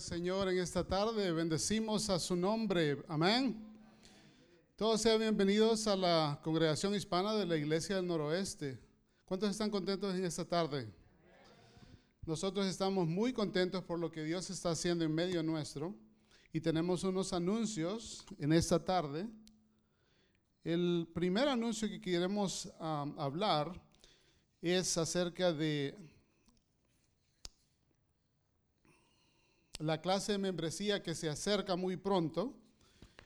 Señor en esta tarde. Bendecimos a su nombre. Amén. Todos sean bienvenidos a la congregación hispana de la Iglesia del Noroeste. ¿Cuántos están contentos en esta tarde? Nosotros estamos muy contentos por lo que Dios está haciendo en medio nuestro y tenemos unos anuncios en esta tarde. El primer anuncio que queremos ah, hablar es acerca de la clase de membresía que se acerca muy pronto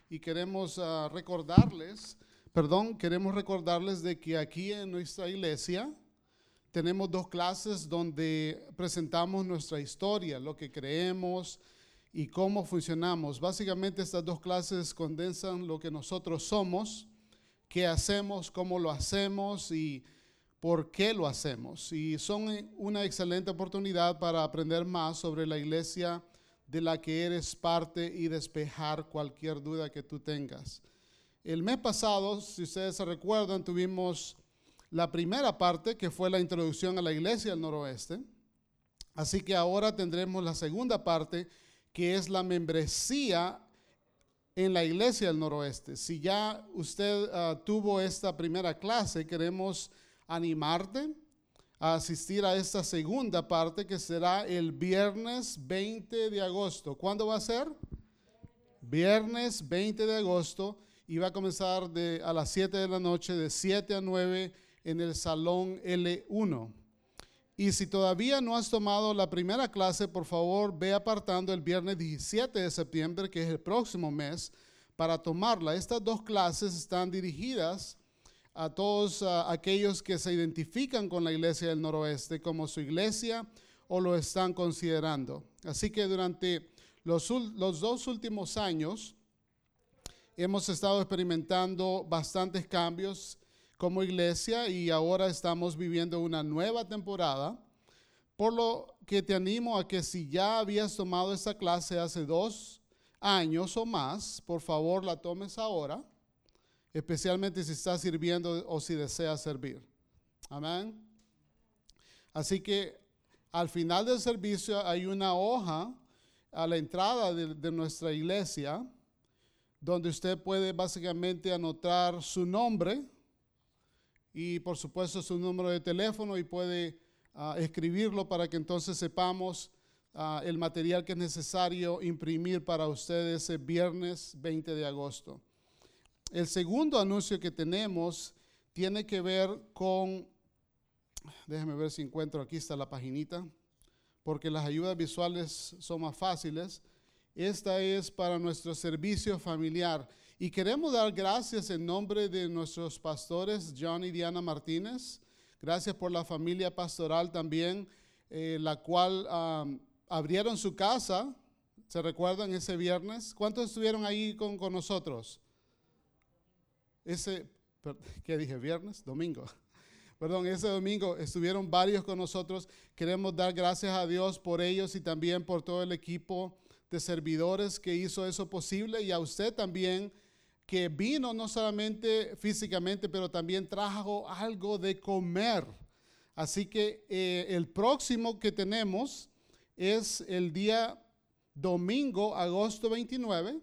y queremos ah, recordarles, perdón, queremos recordarles de que aquí en nuestra iglesia tenemos dos clases donde presentamos nuestra historia, lo que creemos y cómo funcionamos. Básicamente estas dos clases condensan lo que nosotros somos, qué hacemos, cómo lo hacemos y por qué lo hacemos. Y son una excelente oportunidad para aprender más sobre la iglesia de la que eres parte y despejar cualquier duda que tú tengas. El mes pasado, si ustedes se recuerdan, tuvimos la primera parte que fue la introducción a la iglesia del noroeste. Así que ahora tendremos la segunda parte que es la membresía en la iglesia del noroeste. Si ya usted ah, tuvo esta primera clase, queremos animarte a asistir a esta segunda parte que será el viernes 20 de agosto. ¿Cuándo va a ser? Viernes 20 de agosto y va a comenzar a las 7 de la noche, de 7 a 9 en el salón L1. Y si todavía no has tomado la primera clase, por favor ve apartando el viernes 17 de septiembre, que es el próximo mes, para tomarla. Estas dos clases están dirigidas a todos aquellos que se identifican con la iglesia del noroeste como su iglesia o lo están considerando. Así que durante los, los dos últimos años hemos estado experimentando bastantes cambios como iglesia y ahora estamos viviendo una nueva temporada. Por lo que te animo a que si ya habías tomado esta clase hace dos años o más, por favor la tomes ahora especialmente si está sirviendo o si desea servir. Amén. Así que al final del servicio hay una hoja a la entrada de, nuestra iglesia donde usted puede básicamente anotar su nombre y por supuesto su número de teléfono y puede ah, escribirlo para que entonces sepamos ah, el material que es necesario imprimir para ustedes el viernes 20 de agosto. El segundo anuncio que tenemos tiene que ver con, déjeme ver si encuentro, aquí está la paginita, porque las ayudas visuales son más fáciles. Esta es para nuestro servicio familiar. Y queremos dar gracias en nombre de nuestros pastores, John y Diana Martínez. Gracias por la familia pastoral también, eh, la cual abrieron su casa, ¿se recuerdan ese viernes? ¿Cuántos estuvieron ahí con, con nosotros? Ese, ¿qué dije? Viernes, domingo. Perdón, ese domingo estuvieron varios con nosotros. Queremos dar gracias a Dios por ellos y también por todo el equipo de servidores que hizo eso posible y a usted también que vino no solamente físicamente, pero también trajo algo de comer. Así que eh, el próximo que tenemos es el día domingo, agosto 29.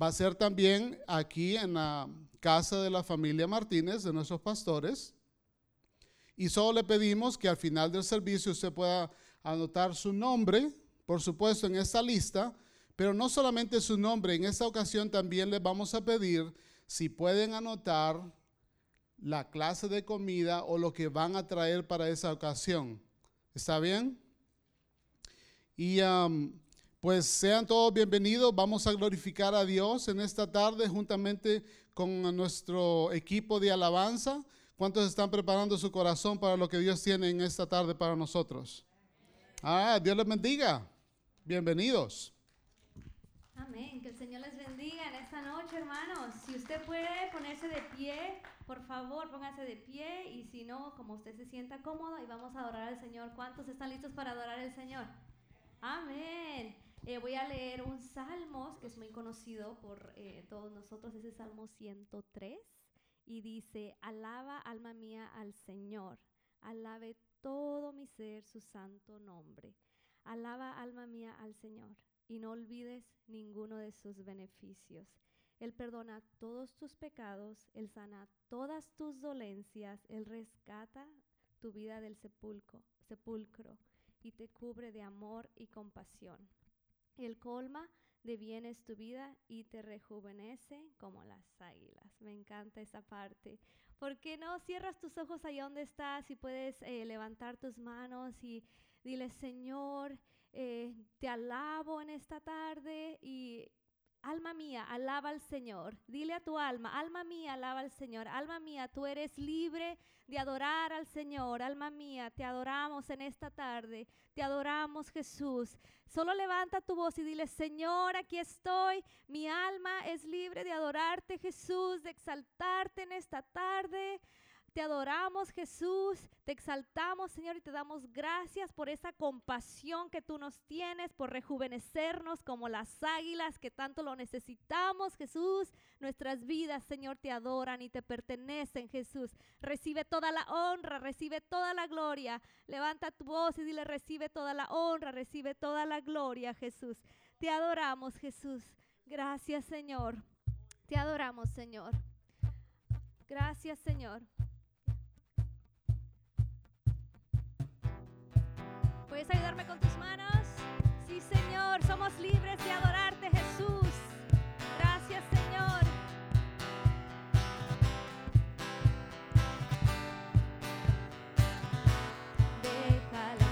Va a ser también aquí en la casa de la familia Martínez, de nuestros pastores. Y solo le pedimos que al final del servicio usted pueda anotar su nombre, por supuesto, en esta lista, pero no solamente su nombre, en esta ocasión también les vamos a pedir si pueden anotar la clase de comida o lo que van a traer para esa ocasión. ¿Está bien? Y pues sean todos bienvenidos. Vamos a glorificar a Dios en esta tarde juntamente con nuestro equipo de alabanza. ¿Cuántos están preparando su corazón para lo que Dios tiene en esta tarde para nosotros? Ah, Dios les bendiga. Bienvenidos. Amén. Que el Señor les bendiga en esta noche, hermanos. Si usted puede ponerse de pie, por favor, póngase de pie. Y si no, como usted se sienta cómodo, y vamos a adorar al Señor. ¿Cuántos están listos para adorar al Señor? Amén. Eh, voy a leer un salmo que es muy conocido por eh, todos nosotros, es el Salmo 103, y dice, alaba alma mía al Señor, alabe todo mi ser su santo nombre. Alaba alma mía al Señor y no olvides ninguno de sus beneficios. Él perdona todos tus pecados, Él sana todas tus dolencias, Él rescata tu vida del sepulcro, sepulcro y te cubre de amor y compasión. Él colma de bienes tu vida y te rejuvenece como las águilas. Me encanta esa parte. ¿Por qué no cierras tus ojos ahí donde estás y puedes eh, levantar tus manos y dile, Señor, eh, te alabo en esta tarde y Alma mía, alaba al Señor. Dile a tu alma, alma mía, alaba al Señor. Alma mía, tú eres libre de adorar al Señor. Alma mía, te adoramos en esta tarde. Te adoramos, Jesús. Solo levanta tu voz y dile, Señor, aquí estoy. Mi alma es libre de adorarte, Jesús, de exaltarte en esta tarde. Te adoramos Jesús, te exaltamos Señor y te damos gracias por esa compasión que tú nos tienes, por rejuvenecernos como las águilas que tanto lo necesitamos Jesús. Nuestras vidas Señor te adoran y te pertenecen Jesús. Recibe toda la honra, recibe toda la gloria. Levanta tu voz y dile recibe toda la honra, recibe toda la gloria Jesús. Te adoramos Jesús. Gracias Señor. Te adoramos Señor. Gracias Señor. ¿Puedes ayudarme con tus manos? Sí, Señor, somos libres de adorarte, Jesús. Gracias, Señor. Deja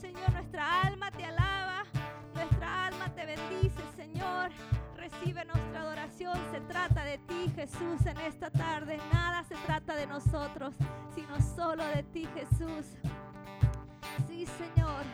Señor, nuestra alma te alaba. Nuestra alma te bendice Señor. Recibe nuestra adoración. Se trata de ti Jesús en esta tarde. Nada se trata de nosotros, sino solo de ti Jesús. Sí Señor.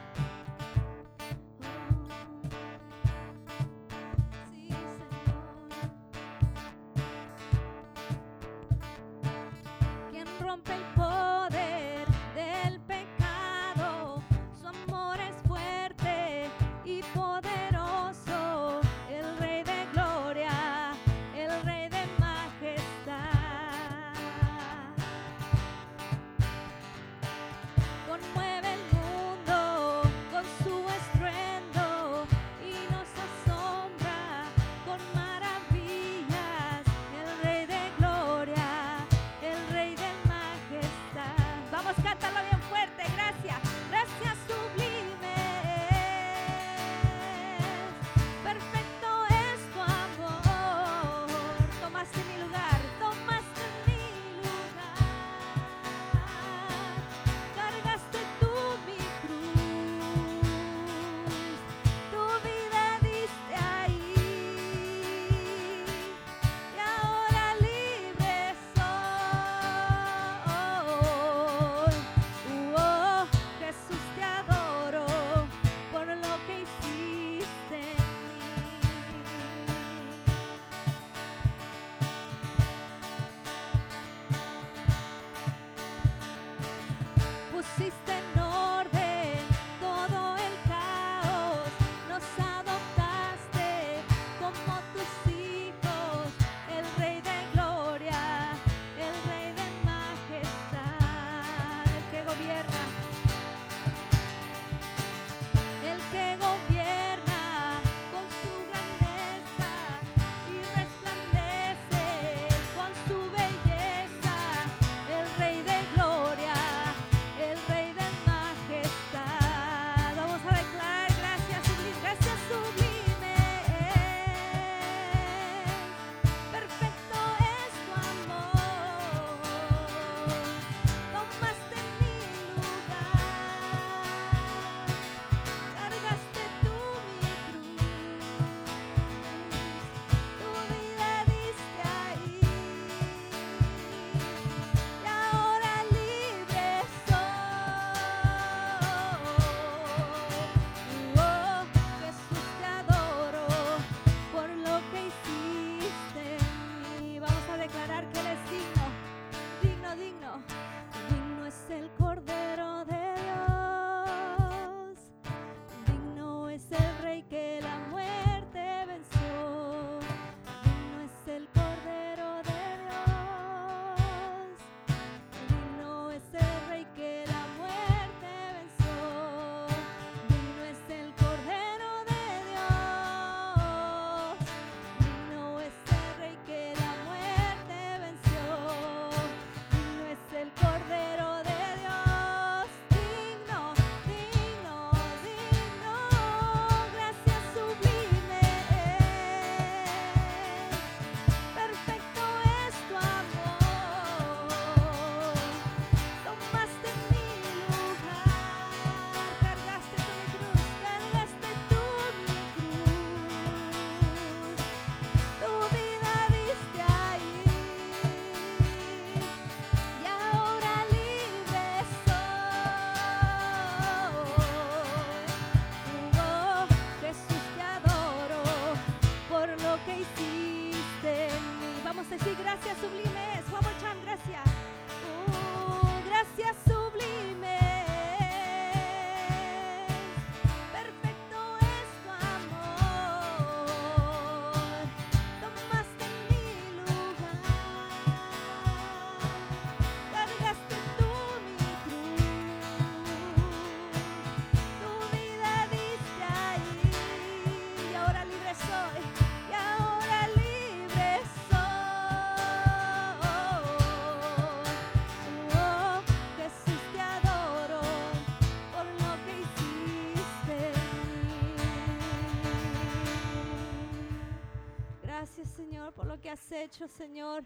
Has hecho, Señor.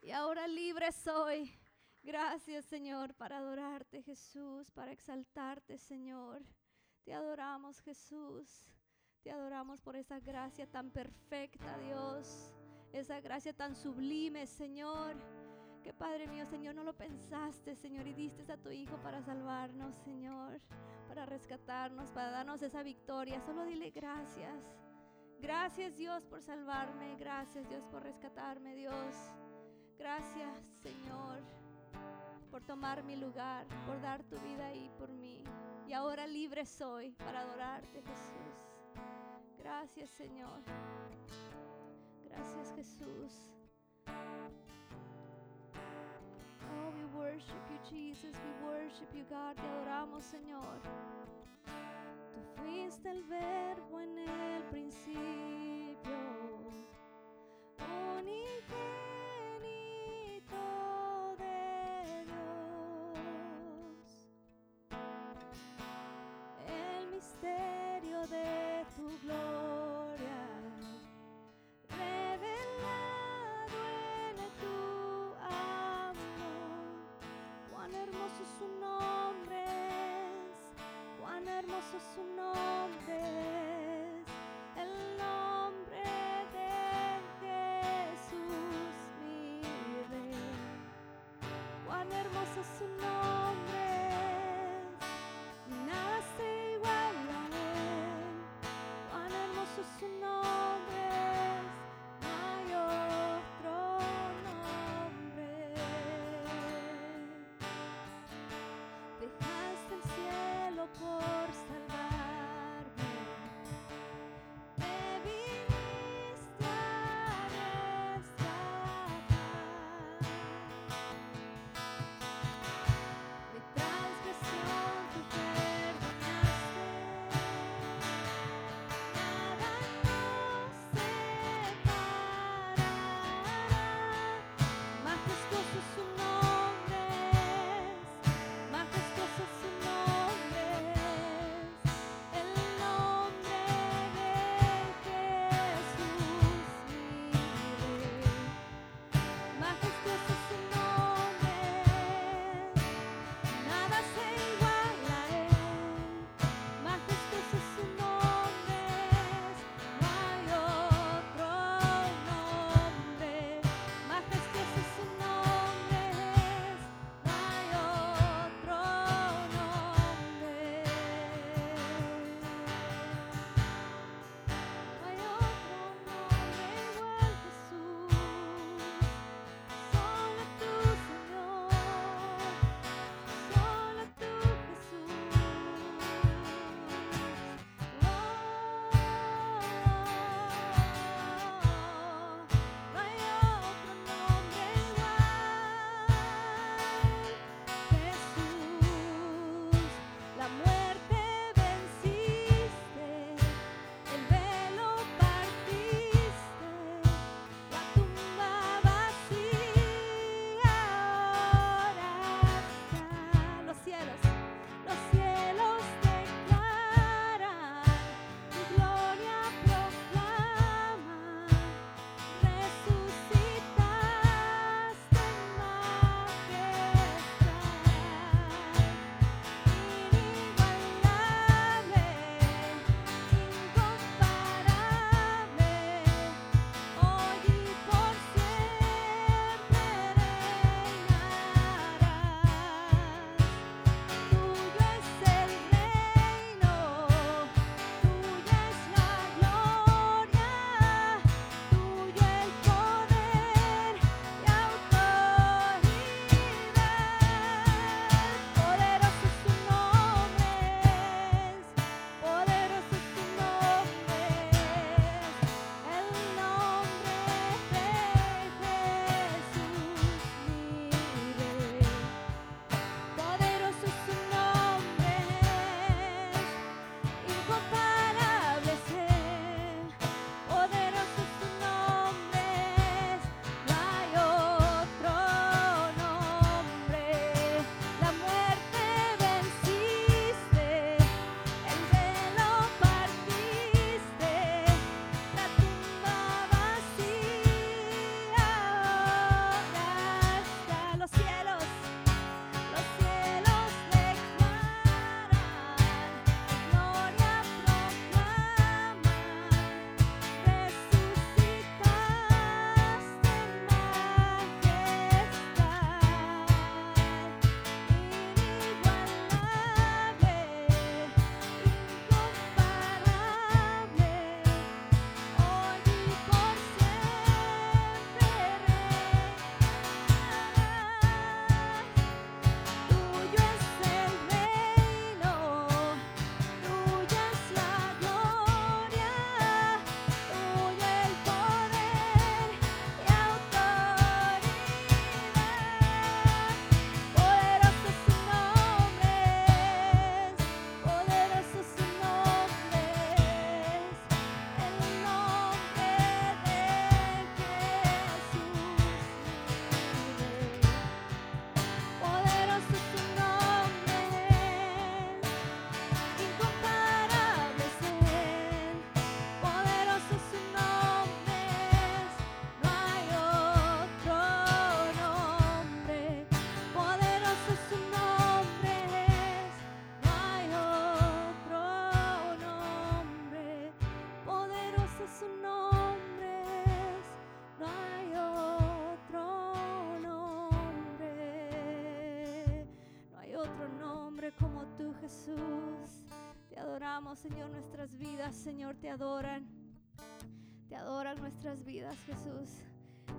Y ahora libre soy. Gracias, Señor, para adorarte, Jesús, para exaltarte, Señor. Te adoramos, Jesús. Te adoramos por esa gracia tan perfecta, Dios. Esa gracia tan sublime, Señor. Que Padre mío, Señor, no lo pensaste, Señor, y diste a tu Hijo para salvarnos, Señor, para rescatarnos, para darnos esa victoria. Solo dile gracias. Gracias, Dios, por salvarme. Gracias, Dios, por rescatarme, Dios. Gracias, Señor por tomar mi lugar, por dar tu vida ahí por mí. Y ahora libre soy para adorarte, Jesús. Gracias, Señor. Gracias, Jesús. Oh, we worship you, Jesus. We worship you, God. Te adoramos, Señor. Tú fuiste el verbo en Jesús. Te adoramos, Señor, nuestras vidas, Señor, te adoran. Te adoran nuestras vidas, Jesús.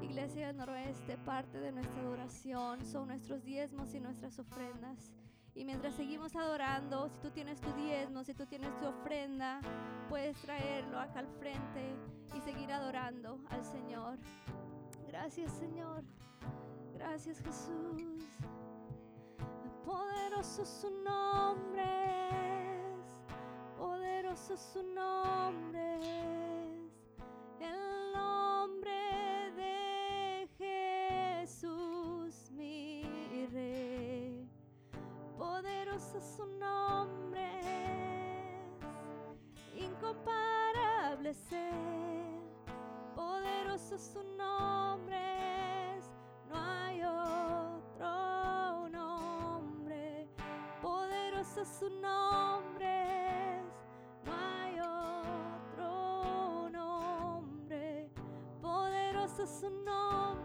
Iglesia del Noroeste, parte de nuestra adoración son nuestros diezmos y nuestras ofrendas. Y mientras seguimos adorando, si tú tienes tu diezmo, si tú tienes tu ofrenda, puedes traerlo acá al frente y seguir adorando al Señor. Gracias Señor. Gracias Jesús. Poderoso su nombre Poderoso su nombre su nombre es incomparable ser, poderoso su nombre es, no hay otro poderoso su nombre es, no hay otro nombre, poderoso su nombre.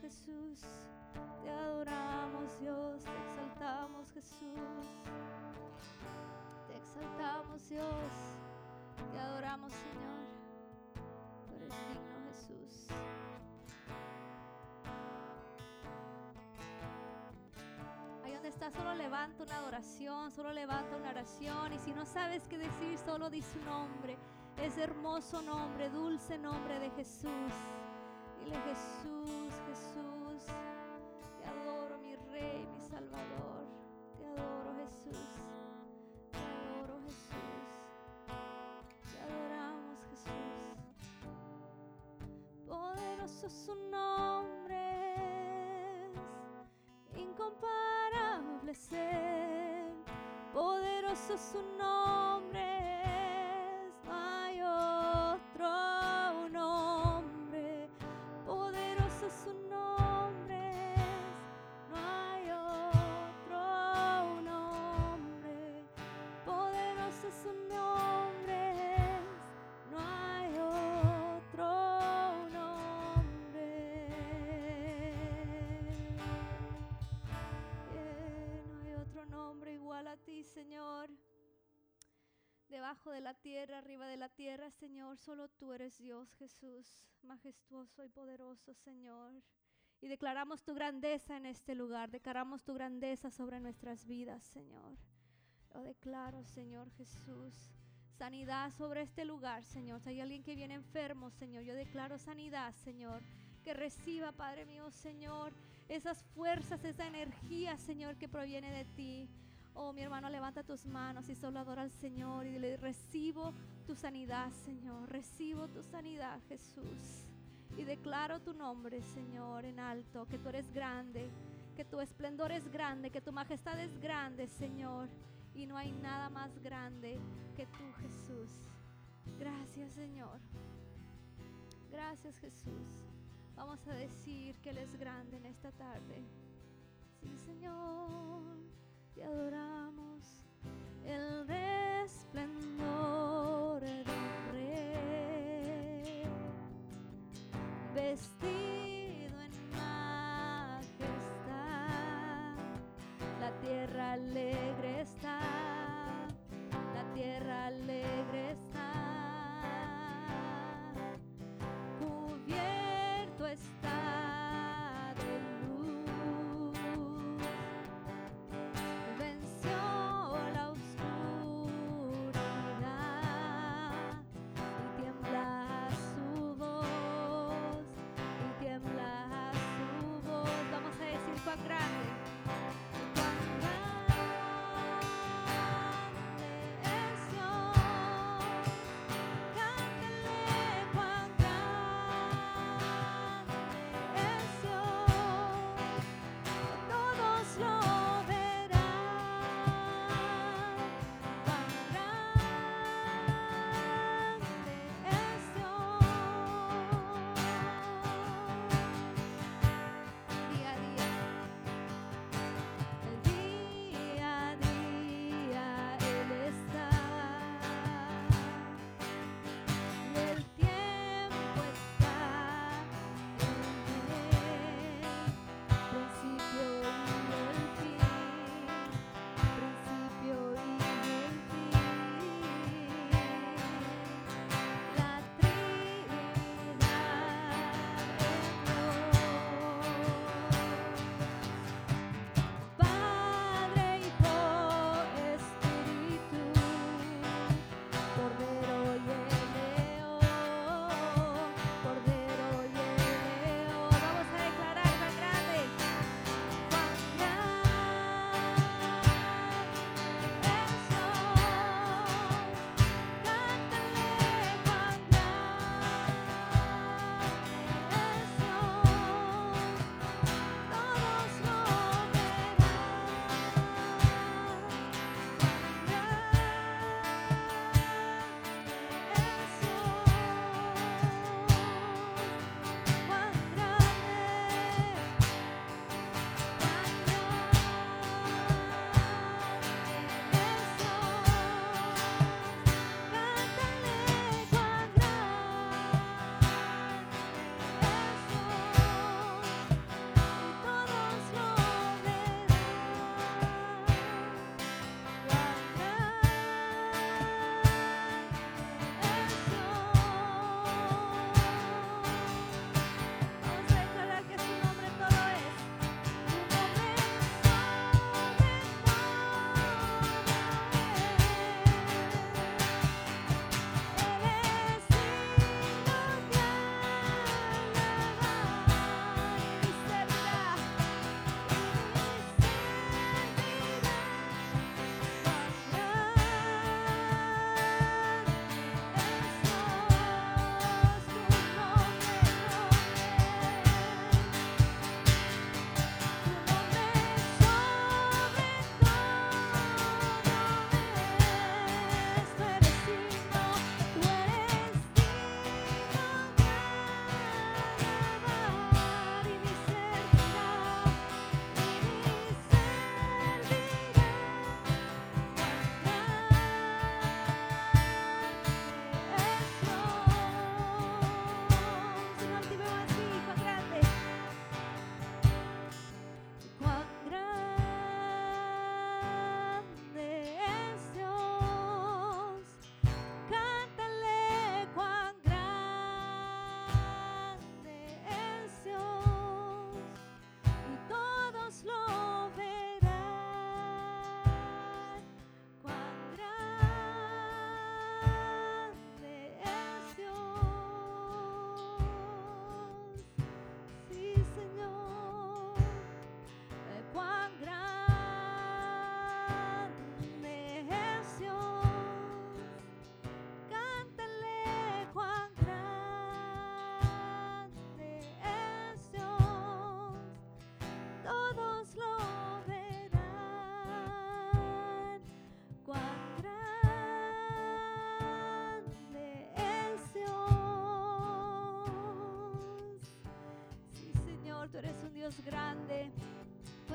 Jesús. Te adoramos, Dios. Te exaltamos, Jesús. Te exaltamos, Dios. Te adoramos, Señor. Tú eres digno, Jesús. Ahí donde estás, solo levanta una adoración, solo levanta una oración. Y si no sabes qué decir, solo di su nombre. Ese hermoso nombre, dulce nombre de Jesús. Dile Jesús, Jesús, Poderoso su nombre es, incomparable ser, poderoso su nombre debajo de la tierra, arriba de la tierra, Señor. Solo tú eres Dios, Jesús, majestuoso y poderoso, Señor. Y declaramos tu grandeza en este lugar, declaramos tu grandeza sobre nuestras vidas, Señor. Lo declaro, Señor Jesús. Sanidad sobre este lugar, Señor. Si hay alguien que viene enfermo, Señor, yo declaro sanidad, Señor. Que reciba, Padre mío, Señor, esas fuerzas, esa energía, Señor, que proviene de ti. Oh, mi hermano, levanta tus manos y solo adora al Señor y dile, recibo tu sanidad, Señor. Recibo tu sanidad, Jesús. Y declaro tu nombre, Señor, en alto, que tú eres grande, que tu esplendor es grande, que tu majestad es grande, Señor. Y no hay nada más grande que tú, Jesús. Gracias, Señor. Gracias, Jesús. Vamos a decir que Él es grande en esta tarde. Sí, Señor te adoramos, el resplendor del rey, vestido en majestad, la tierra alegre está, la tierra alegre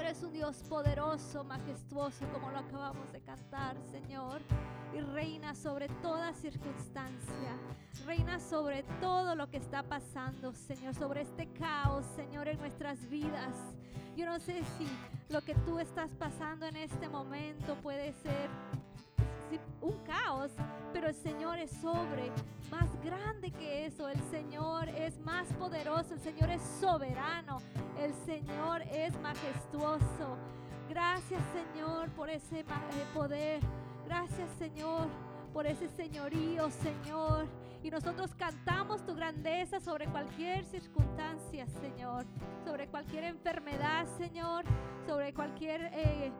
eres un Dios poderoso, majestuoso, como lo acabamos de cantar, Señor. Y reina sobre toda circunstancia. Reina sobre todo lo que está pasando, Señor. Sobre este caos, Señor, en nuestras vidas. Yo no sé si lo que tú estás pasando en este momento puede ser un caos, pero el Señor es sobre, más grande que eso. El Señor es más poderoso, el Señor es soberano, el Señor es majestuoso. Gracias Señor por ese eh, poder. Gracias Señor por ese señorío, Señor. Y nosotros cantamos tu grandeza sobre cualquier circunstancia, Señor. Sobre cualquier enfermedad, Señor. Sobre cualquier... Eh,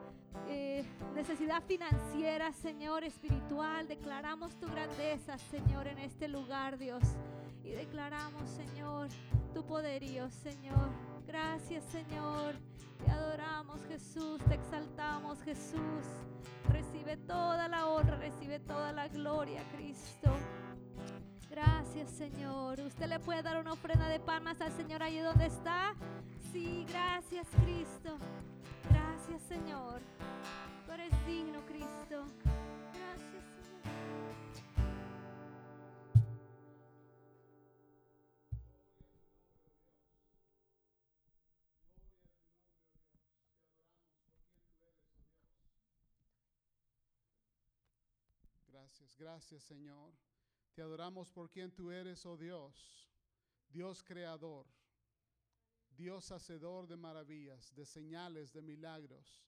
eh, necesidad financiera, Señor, espiritual. Declaramos tu grandeza, Señor, en este lugar, Dios. Y declaramos, Señor, tu poderío, Señor. Gracias, Señor. Te adoramos, Jesús. Te exaltamos, Jesús. Recibe toda la honra, recibe toda la gloria, Cristo. Gracias, Señor. Usted le puede dar una ofrenda de palmas al Señor allí donde está. Sí, gracias, Cristo. Gracias, Señor. Tú eres digno, Cristo. Gracias, Señor. Gracias, gracias Señor. Te adoramos por quien tú eres, oh Dios, Dios creador. Dios hacedor de maravillas, de señales, de milagros.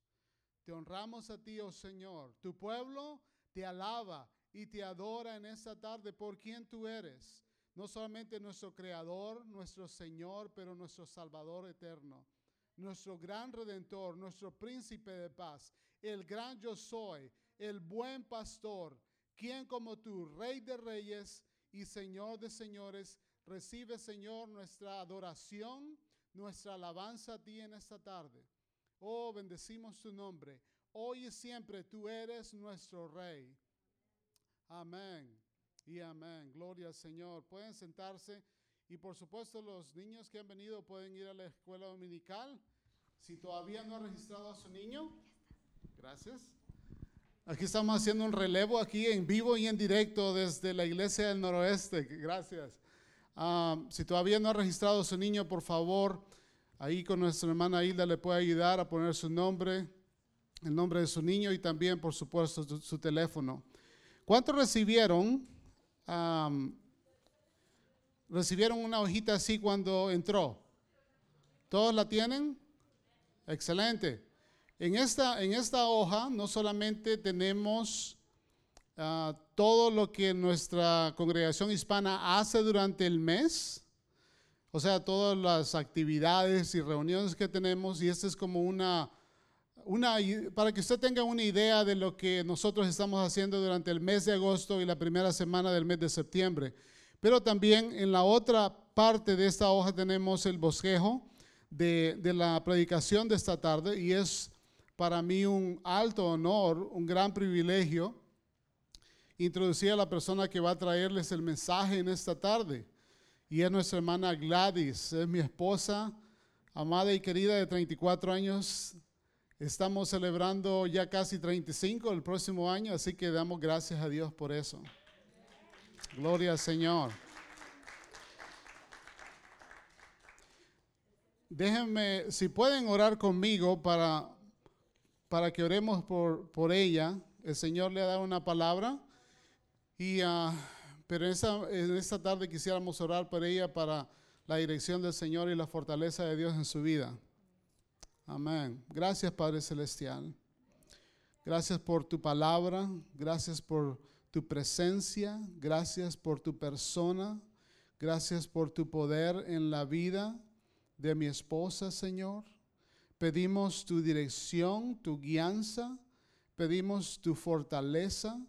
Te honramos a ti, oh Señor. Tu pueblo te alaba y te adora en esta tarde por quien tú eres. No solamente nuestro Creador, nuestro Señor, pero nuestro Salvador eterno. Nuestro gran Redentor, nuestro Príncipe de paz, el gran yo soy, el buen pastor, quien como tú, Rey de reyes y Señor de señores, recibe, Señor, nuestra adoración nuestra alabanza a ti en esta tarde. Oh, bendecimos tu nombre. Hoy y siempre tú eres nuestro Rey. Amén y amén. Gloria al Señor. Pueden sentarse y por supuesto los niños que han venido pueden ir a la escuela dominical. Si todavía no ha registrado a su niño, gracias. Aquí estamos haciendo un relevo aquí en vivo y en directo desde la iglesia del noroeste. Gracias. Ah, si todavía no ha registrado su niño, por favor, ahí con nuestra hermana Hilda le puede ayudar a poner su nombre, el nombre de su niño y también, por supuesto, su, teléfono. ¿Cuántos recibieron? recibieron una hojita así cuando entró. ¿Todos la tienen? Excelente. En esta, en esta hoja no solamente tenemos Ah, todo lo que nuestra congregación hispana hace durante el mes, o sea, todas las actividades y reuniones que tenemos, y esta es como una, una, para que usted tenga una idea de lo que nosotros estamos haciendo durante el mes de agosto y la primera semana del mes de septiembre. Pero también en la otra parte de esta hoja tenemos el bosquejo de, de la predicación de esta tarde y es para mí un alto honor, un gran privilegio introducir a la persona que va a traerles el mensaje en esta tarde. Y es nuestra hermana Gladys, es mi esposa, amada y querida de 34 años. Estamos celebrando ya casi 35 el próximo año, así que damos gracias a Dios por eso. Gloria al Señor. Déjenme, si pueden orar conmigo para, para que oremos por, por ella. El Señor le ha dado una palabra y, uh, pero en esta, tarde quisiéramos orar por ella para la dirección del Señor y la fortaleza de Dios en su vida. Amén. Gracias Padre Celestial. Gracias por tu palabra. Gracias por tu presencia. Gracias por tu persona. Gracias por tu poder en la vida de mi esposa, Señor. Pedimos tu dirección, tu guianza. Pedimos tu fortaleza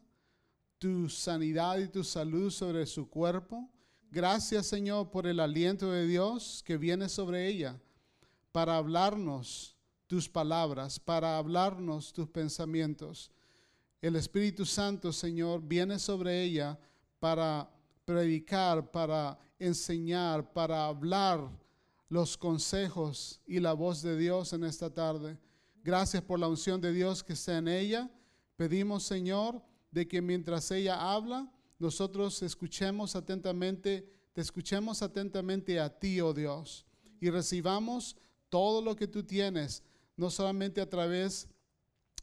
tu sanidad y tu salud sobre su cuerpo. Gracias Señor por el aliento de Dios que viene sobre ella para hablarnos tus palabras, para hablarnos tus pensamientos. El Espíritu Santo, Señor, viene sobre ella para predicar, para enseñar, para hablar los consejos y la voz de Dios en esta tarde. Gracias por la unción de Dios que está en ella. Pedimos, Señor, de que mientras ella habla, nosotros escuchemos atentamente, te escuchemos atentamente a ti, oh Dios, y recibamos todo lo que tú tienes, no solamente a través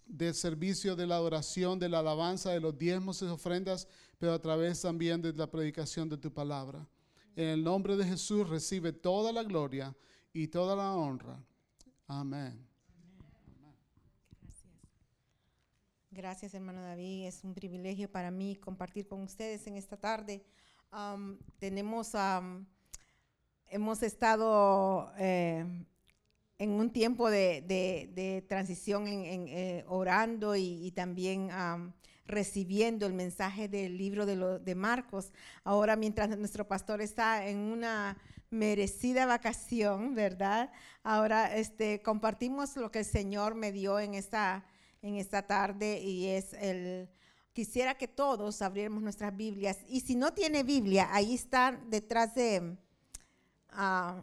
del servicio de la adoración, de la alabanza, de los diezmos y ofrendas, pero a través también de la predicación de tu palabra. En el nombre de Jesús recibe toda la gloria y toda la honra. Amén. Gracias, hermano David. Es un privilegio para mí compartir con ustedes en esta tarde. Tenemos, hemos estado eh, en un tiempo de, transición, eh, orando y, también am, recibiendo el mensaje del libro de, de Marcos. Ahora, mientras nuestro pastor está en una merecida vacación, ¿verdad? Ahora este, compartimos lo que el Señor me dio en esta, en esta tarde y es el... Quisiera que todos abriéramos nuestras Biblias y si no tiene Biblia, ahí está detrás de, ah,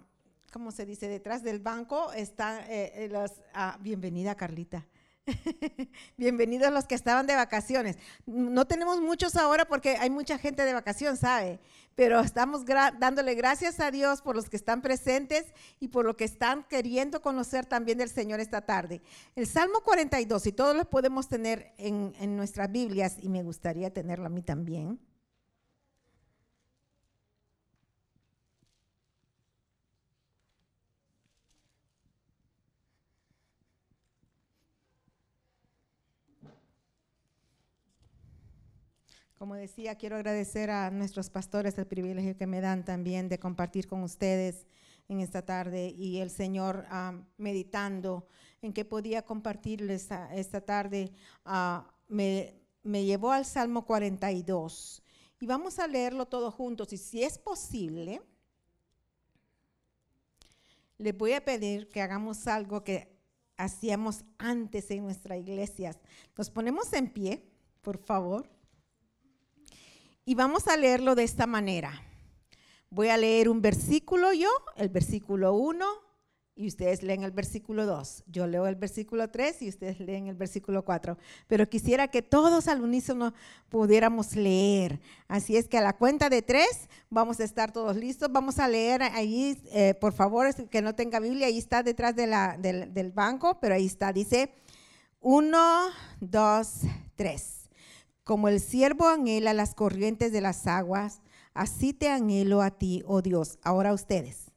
¿cómo se dice? Detrás del banco están eh, eh, los, ah, bienvenida Carlita. Bienvenidos los que estaban de vacaciones. No tenemos muchos ahora porque hay mucha gente de vacación, ¿sabe? Pero estamos dándole gracias a Dios por los que están presentes y por lo que están queriendo conocer también del Señor esta tarde. El Salmo 42, y todos los podemos tener en, en nuestras Biblias, y me gustaría tenerlo a mí también. Como decía, quiero agradecer a nuestros pastores el privilegio que me dan también de compartir con ustedes en esta tarde y el Señor ah, meditando en qué podía compartirles a- esta tarde, ah, me, me llevó al Salmo 42. Y vamos a leerlo todos juntos y si es posible, les voy a pedir que hagamos algo que hacíamos antes en nuestra iglesia. Nos ponemos en pie, por favor. Y vamos a leerlo de esta manera. Voy a leer un versículo yo, el versículo 1, y ustedes leen el versículo 2. Yo leo el versículo 3 y ustedes leen el versículo 4. Pero quisiera que todos al unísono pudiéramos leer. Así es que a la cuenta de tres vamos a estar todos listos. Vamos a leer ahí, eh, por favor, que no tenga Biblia, ahí está detrás del, del banco, pero ahí está, dice 1, 2, 3. Como el siervo anhela las corrientes de las aguas, así te anhelo a ti, oh Dios. Ahora ustedes.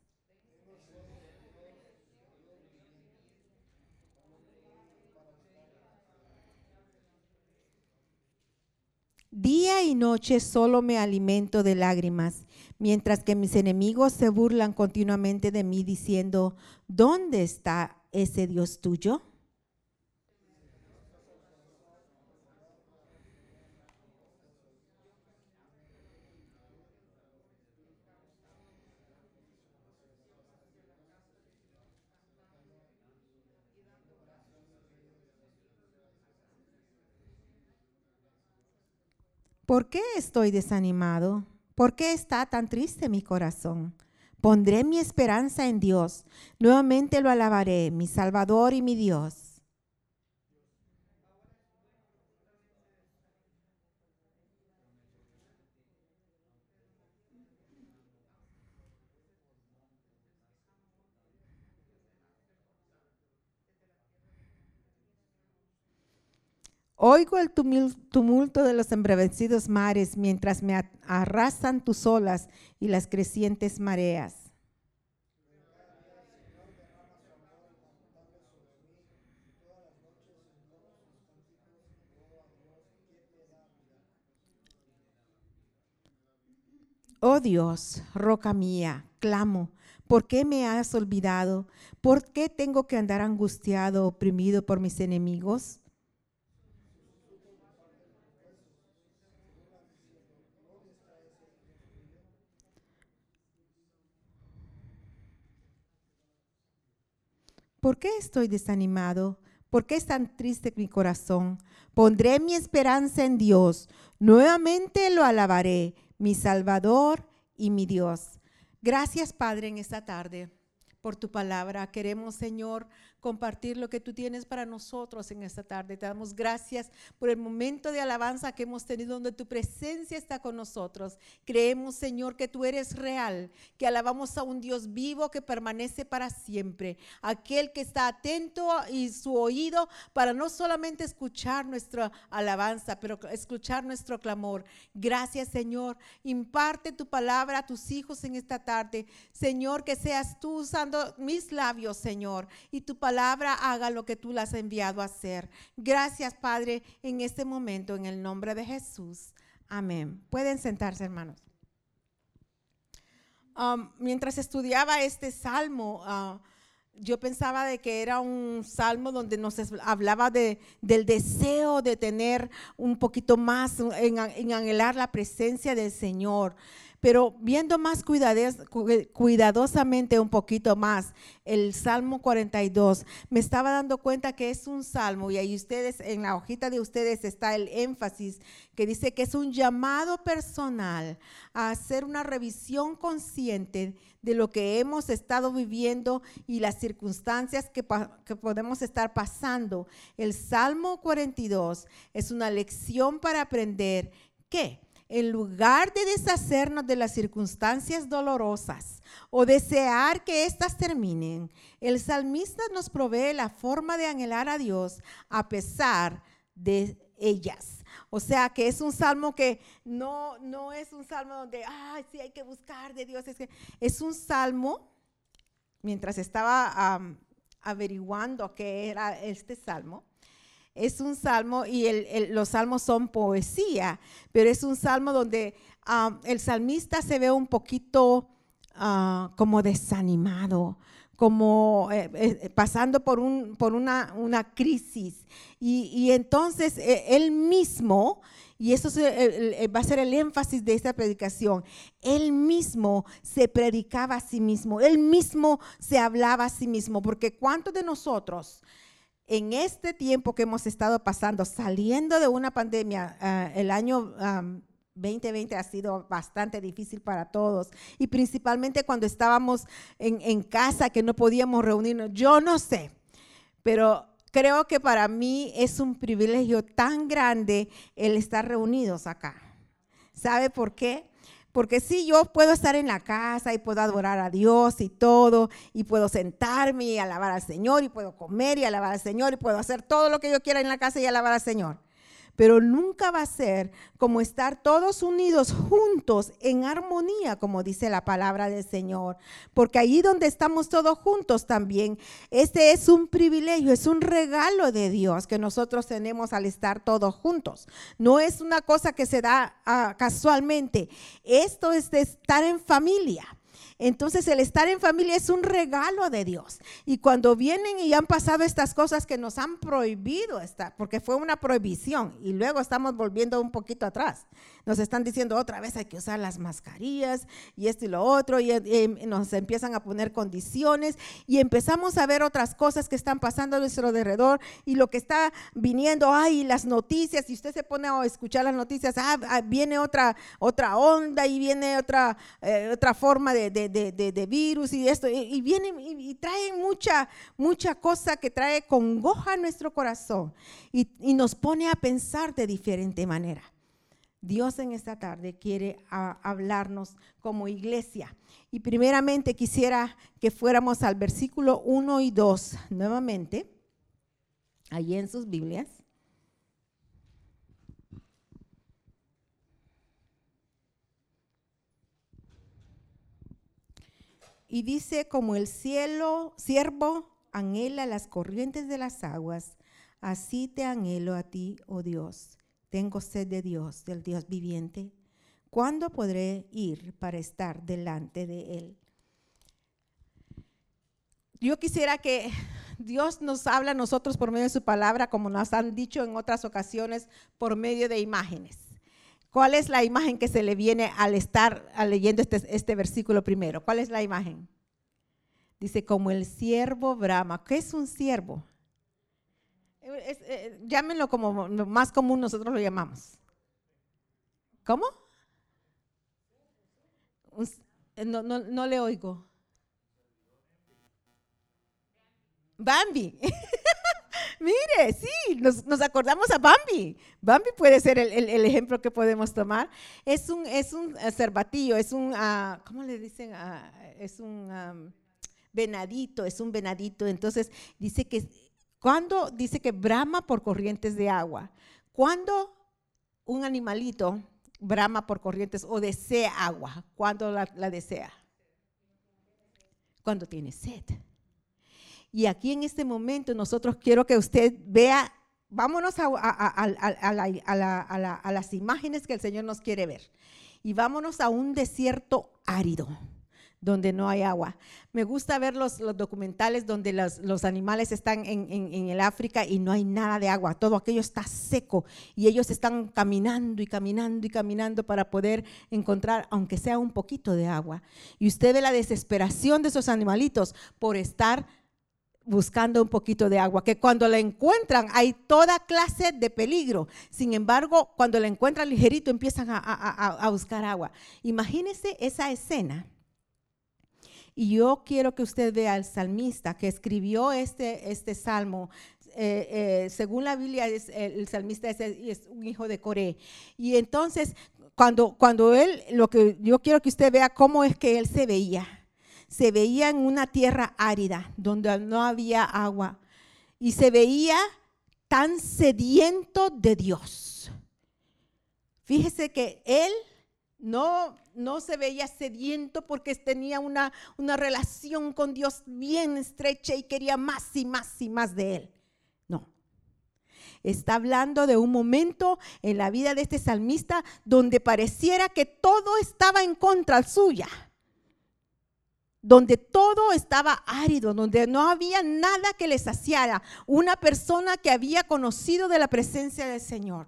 Día y noche solo me alimento de lágrimas, mientras que mis enemigos se burlan continuamente de mí diciendo, ¿dónde está ese Dios tuyo? ¿Por qué estoy desanimado? ¿Por qué está tan triste mi corazón? Pondré mi esperanza en Dios. Nuevamente lo alabaré, mi Salvador y mi Dios. Oigo el tumul- tumulto de los embravecidos mares mientras me arrasan tus olas y las crecientes mareas. Oh Dios, roca mía, clamo, ¿por qué me has olvidado? ¿Por qué tengo que andar angustiado, oprimido por mis enemigos? ¿Por qué estoy desanimado? ¿Por qué es tan triste mi corazón? Pondré mi esperanza en Dios. Nuevamente lo alabaré, mi Salvador y mi Dios. Gracias, Padre, en esta tarde por tu palabra. Queremos, Señor, compartir lo que tú tienes para nosotros en esta tarde. Te damos gracias por el momento de alabanza que hemos tenido donde tu presencia está con nosotros. Creemos, Señor, que tú eres real, que alabamos a un Dios vivo que permanece para siempre. Aquel que está atento y su oído para no solamente escuchar nuestra alabanza, pero escuchar nuestro clamor. Gracias, Señor. Imparte tu palabra a tus hijos en esta tarde. Señor, que seas tú usando mis labios, Señor, y tu palabra haga lo que tú la has enviado a hacer. Gracias, Padre, en este momento, en el nombre de Jesús. Amén. Pueden sentarse, hermanos. Um, mientras estudiaba este salmo, uh, yo pensaba de que era un salmo donde nos hablaba de, del deseo de tener un poquito más, en anhelar la presencia del Señor. Pero viendo más cuidadosamente un poquito más el Salmo 42, me estaba dando cuenta que es un salmo y ahí ustedes, en la hojita de ustedes está el énfasis que dice que es un llamado personal a hacer una revisión consciente de lo que hemos estado viviendo y las circunstancias que, que podemos estar pasando. El Salmo 42 es una lección para aprender que en lugar de deshacernos de las circunstancias dolorosas o desear que éstas terminen, el salmista nos provee la forma de anhelar a Dios a pesar de ellas. O sea que es un salmo que no, no es un salmo donde, ay, sí hay que buscar de Dios. Es, que es un salmo, mientras estaba averiguando qué era este salmo, es un salmo y los salmos son poesía, pero es un salmo donde ah, el salmista se ve un poquito ah, como desanimado, como eh, eh, pasando por, un, por una, una, crisis. Y, entonces eh, él mismo, y eso va a ser el énfasis de esta predicación, él mismo se predicaba a sí mismo, él mismo se hablaba a sí mismo, porque ¿cuántos de nosotros en este tiempo que hemos estado pasando, saliendo de una pandemia, ah, el año 2020 ha sido bastante difícil para todos y principalmente cuando estábamos en, en casa que no podíamos reunirnos. Yo no sé, pero creo que para mí es un privilegio tan grande el estar reunidos acá. ¿Sabe por qué? Porque sí, yo puedo estar en la casa y puedo adorar a Dios y todo, y puedo sentarme y alabar al Señor, y puedo comer y alabar al Señor, y puedo hacer todo lo que yo quiera en la casa y alabar al Señor pero nunca va a ser como estar todos unidos juntos en armonía, como dice la palabra del Señor. Porque ahí donde estamos todos juntos también, este es un privilegio, es un regalo de Dios que nosotros tenemos al estar todos juntos. No es una cosa que se da ah, casualmente, esto es de estar en familia. Entonces el estar en familia es un regalo de Dios. Y cuando vienen y han pasado estas cosas que nos han prohibido estar, porque fue una prohibición y luego estamos volviendo un poquito atrás. Nos están diciendo otra vez hay que usar las mascarillas y esto y lo otro y, nos empiezan a poner condiciones y empezamos a ver otras cosas que están pasando a nuestro alrededor y lo que está viniendo, ay, las noticias, y usted se pone a escuchar las noticias, ah, ah viene otra, otra onda y viene otra, eh, otra forma de de, virus y esto, y, vienen y, traen mucha, mucha cosa que trae congoja a nuestro corazón y, y nos pone a pensar de diferente manera. Dios en esta tarde quiere hablarnos como iglesia. Y primeramente quisiera que fuéramos al versículo 1 y 2 nuevamente, allí en sus Biblias. Y dice, como el cielo, siervo anhela las corrientes de las aguas, así te anhelo a ti, oh Dios. Tengo sed de Dios, del Dios viviente. ¿Cuándo podré ir para estar delante de Él? Yo quisiera que Dios nos habla a nosotros por medio de su palabra, como nos han dicho en otras ocasiones, por medio de imágenes. ¿Cuál es la imagen que se le viene al estar leyendo este, este, versículo primero? ¿Cuál es la imagen? Dice, como el siervo brama. ¿Qué es un siervo? Eh, llámenlo como lo más común nosotros lo llamamos. ¿Cómo? no, no le oigo. Bambi. Mire, sí, nos, acordamos a Bambi. Bambi puede ser el, ejemplo que podemos tomar. Es un, es un cervatillo, es un, uh, ¿cómo le dicen? Uh, es un venadito, es un venadito. Entonces dice que cuando dice que brama por corrientes de agua, cuando un animalito brama por corrientes o desea agua, cuando la, desea, cuando tiene sed. Y aquí en este momento nosotros quiero que usted vea, vámonos a, las imágenes que el Señor nos quiere ver. Y vámonos a un desierto árido donde no hay agua. Me gusta ver los, documentales donde los, animales están en, el África y no hay nada de agua, todo aquello está seco y ellos están caminando y caminando y caminando para poder encontrar, aunque sea un poquito de agua. Y usted ve la desesperación de esos animalitos por estar buscando un poquito de agua, que cuando la encuentran hay toda clase de peligro. Sin embargo, cuando la encuentran ligerito empiezan a, buscar agua. Imagínese esa escena. Y yo quiero que usted vea al salmista que escribió este, este salmo. Eh, eh, según la Biblia, el salmista es, es, un hijo de Coré. Y entonces, cuando, cuando él, lo que yo quiero que usted vea cómo es que él se veía se veía en una tierra árida donde no había agua y se veía tan sediento de Dios. Fíjese que él no, no se veía sediento porque tenía una, una relación con Dios bien estrecha y quería más y más y más de él. No. Está hablando de un momento en la vida de este salmista donde pareciera que todo estaba en contra suya donde todo estaba árido, donde no había nada que le saciara. Una persona que había conocido de la presencia del Señor.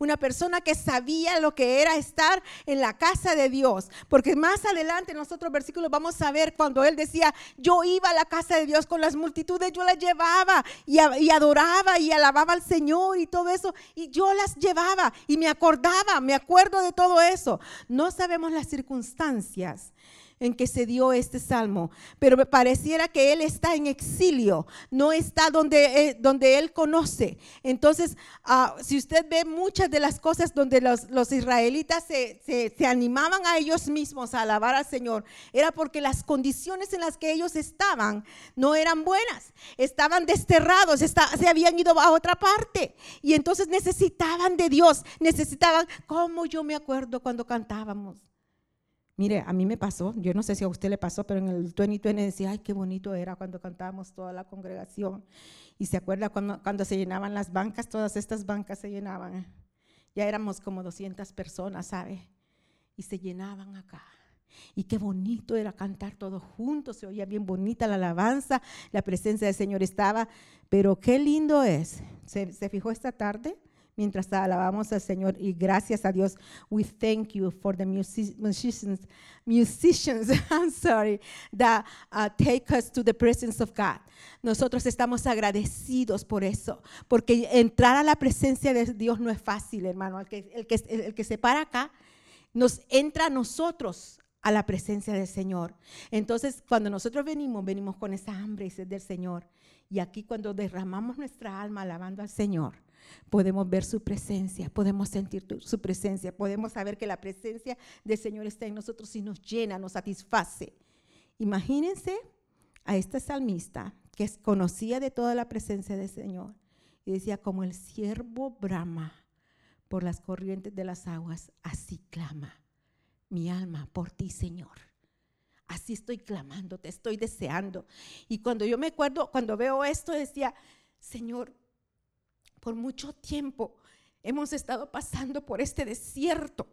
Una persona que sabía lo que era estar en la casa de Dios. Porque más adelante en los otros versículos vamos a ver cuando él decía, yo iba a la casa de Dios con las multitudes, yo las llevaba y, y adoraba y alababa al Señor y todo eso. Y yo las llevaba y me acordaba, me acuerdo de todo eso. No sabemos las circunstancias en que se dio este salmo, pero me pareciera que él está en exilio, no está donde, eh, donde él conoce. Entonces, ah, si usted ve muchas de las cosas donde los, los israelitas se, se, animaban a ellos mismos a alabar al Señor, era porque las condiciones en las que ellos estaban no eran buenas, estaban desterrados, se habían ido a otra parte y entonces necesitaban de Dios, necesitaban, como yo me acuerdo cuando cantábamos. Mire, a mí me pasó, yo no sé si a usted le pasó, pero en el 2020 decía, ay, qué bonito era cuando cantábamos toda la congregación. Y se acuerda cuando, cuando se llenaban las bancas, todas estas bancas se llenaban. Ya éramos como 200 personas, ¿sabe? Y se llenaban acá. Y qué bonito era cantar todos juntos, se oía bien bonita la alabanza, la presencia del Señor estaba, pero qué lindo es. ¿Se, se fijó esta tarde? Mientras alabamos al Señor y gracias a Dios, we thank you for the musicians, musicians, I'm sorry, that uh, take us to the presence of God. Nosotros estamos agradecidos por eso, porque entrar a la presencia de Dios no es fácil, hermano. El que, el que, el que se para acá nos entra a nosotros a la presencia del Señor. Entonces, cuando nosotros venimos, venimos con esa hambre y sed del Señor. Y aquí cuando derramamos nuestra alma alabando al Señor, podemos ver su presencia, podemos sentir su presencia, podemos saber que la presencia del Señor está en nosotros y nos llena, nos satisface. Imagínense a este salmista que conocía de toda la presencia del Señor y decía, como el siervo brama por las corrientes de las aguas, así clama mi alma por ti, Señor. Así estoy clamando, te estoy deseando. Y cuando yo me acuerdo, cuando veo esto, decía, Señor, por mucho tiempo hemos estado pasando por este desierto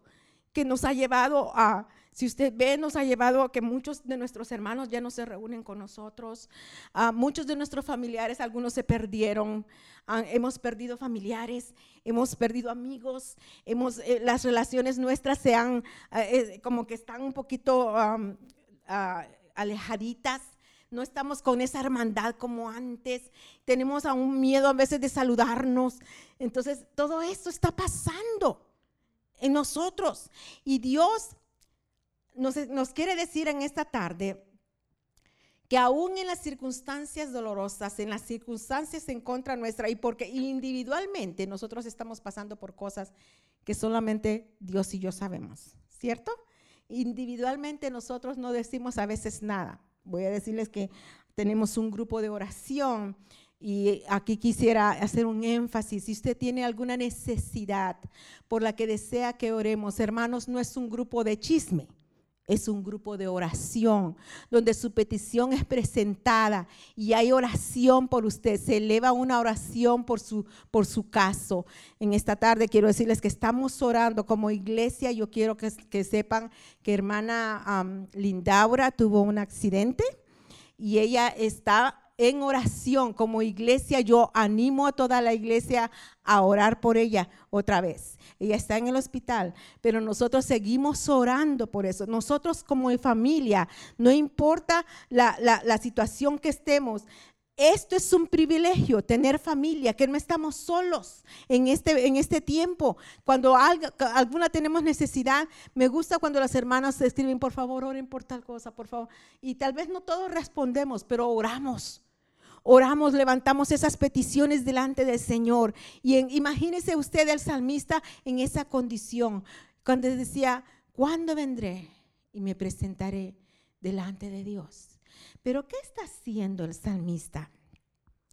que nos ha llevado a, si usted ve, nos ha llevado a que muchos de nuestros hermanos ya no se reúnen con nosotros, a muchos de nuestros familiares, algunos se perdieron, hemos perdido familiares, hemos perdido amigos, hemos, eh, las relaciones nuestras se han, eh, eh, como que están un poquito alejaditas no estamos con esa hermandad como antes, tenemos aún miedo a veces de saludarnos. Entonces, todo esto está pasando en nosotros. Y Dios nos, nos quiere decir en esta tarde que aún en las circunstancias dolorosas, en las circunstancias en contra nuestra, y porque individualmente nosotros estamos pasando por cosas que solamente Dios y yo sabemos, ¿cierto? Individualmente nosotros no decimos a veces nada. Voy a decirles que tenemos un grupo de oración y aquí quisiera hacer un énfasis. Si usted tiene alguna necesidad por la que desea que oremos, hermanos, no es un grupo de chisme es un grupo de oración donde su petición es presentada y hay oración por usted. Se eleva una oración por su, por su caso. En esta tarde quiero decirles que estamos orando como iglesia. Yo quiero que, sepan que hermana Lindaura tuvo un accidente y ella está en oración como iglesia. Yo animo a toda la iglesia a orar por ella otra vez. Ella está en el hospital, pero nosotros seguimos orando por eso. Nosotros como familia, no importa la, la situación que estemos, esto es un privilegio, tener familia, que no estamos solos en este, en este tiempo. Cuando alguna tenemos necesidad, me gusta cuando las hermanas escriben, por favor, oren por tal cosa, por favor. Y tal vez no todos respondemos, pero oramos oramos, levantamos esas peticiones delante del Señor. Y imagínese usted el salmista en esa condición, cuando decía, ¿cuándo vendré y me presentaré delante de Dios? Pero ¿qué está haciendo el salmista?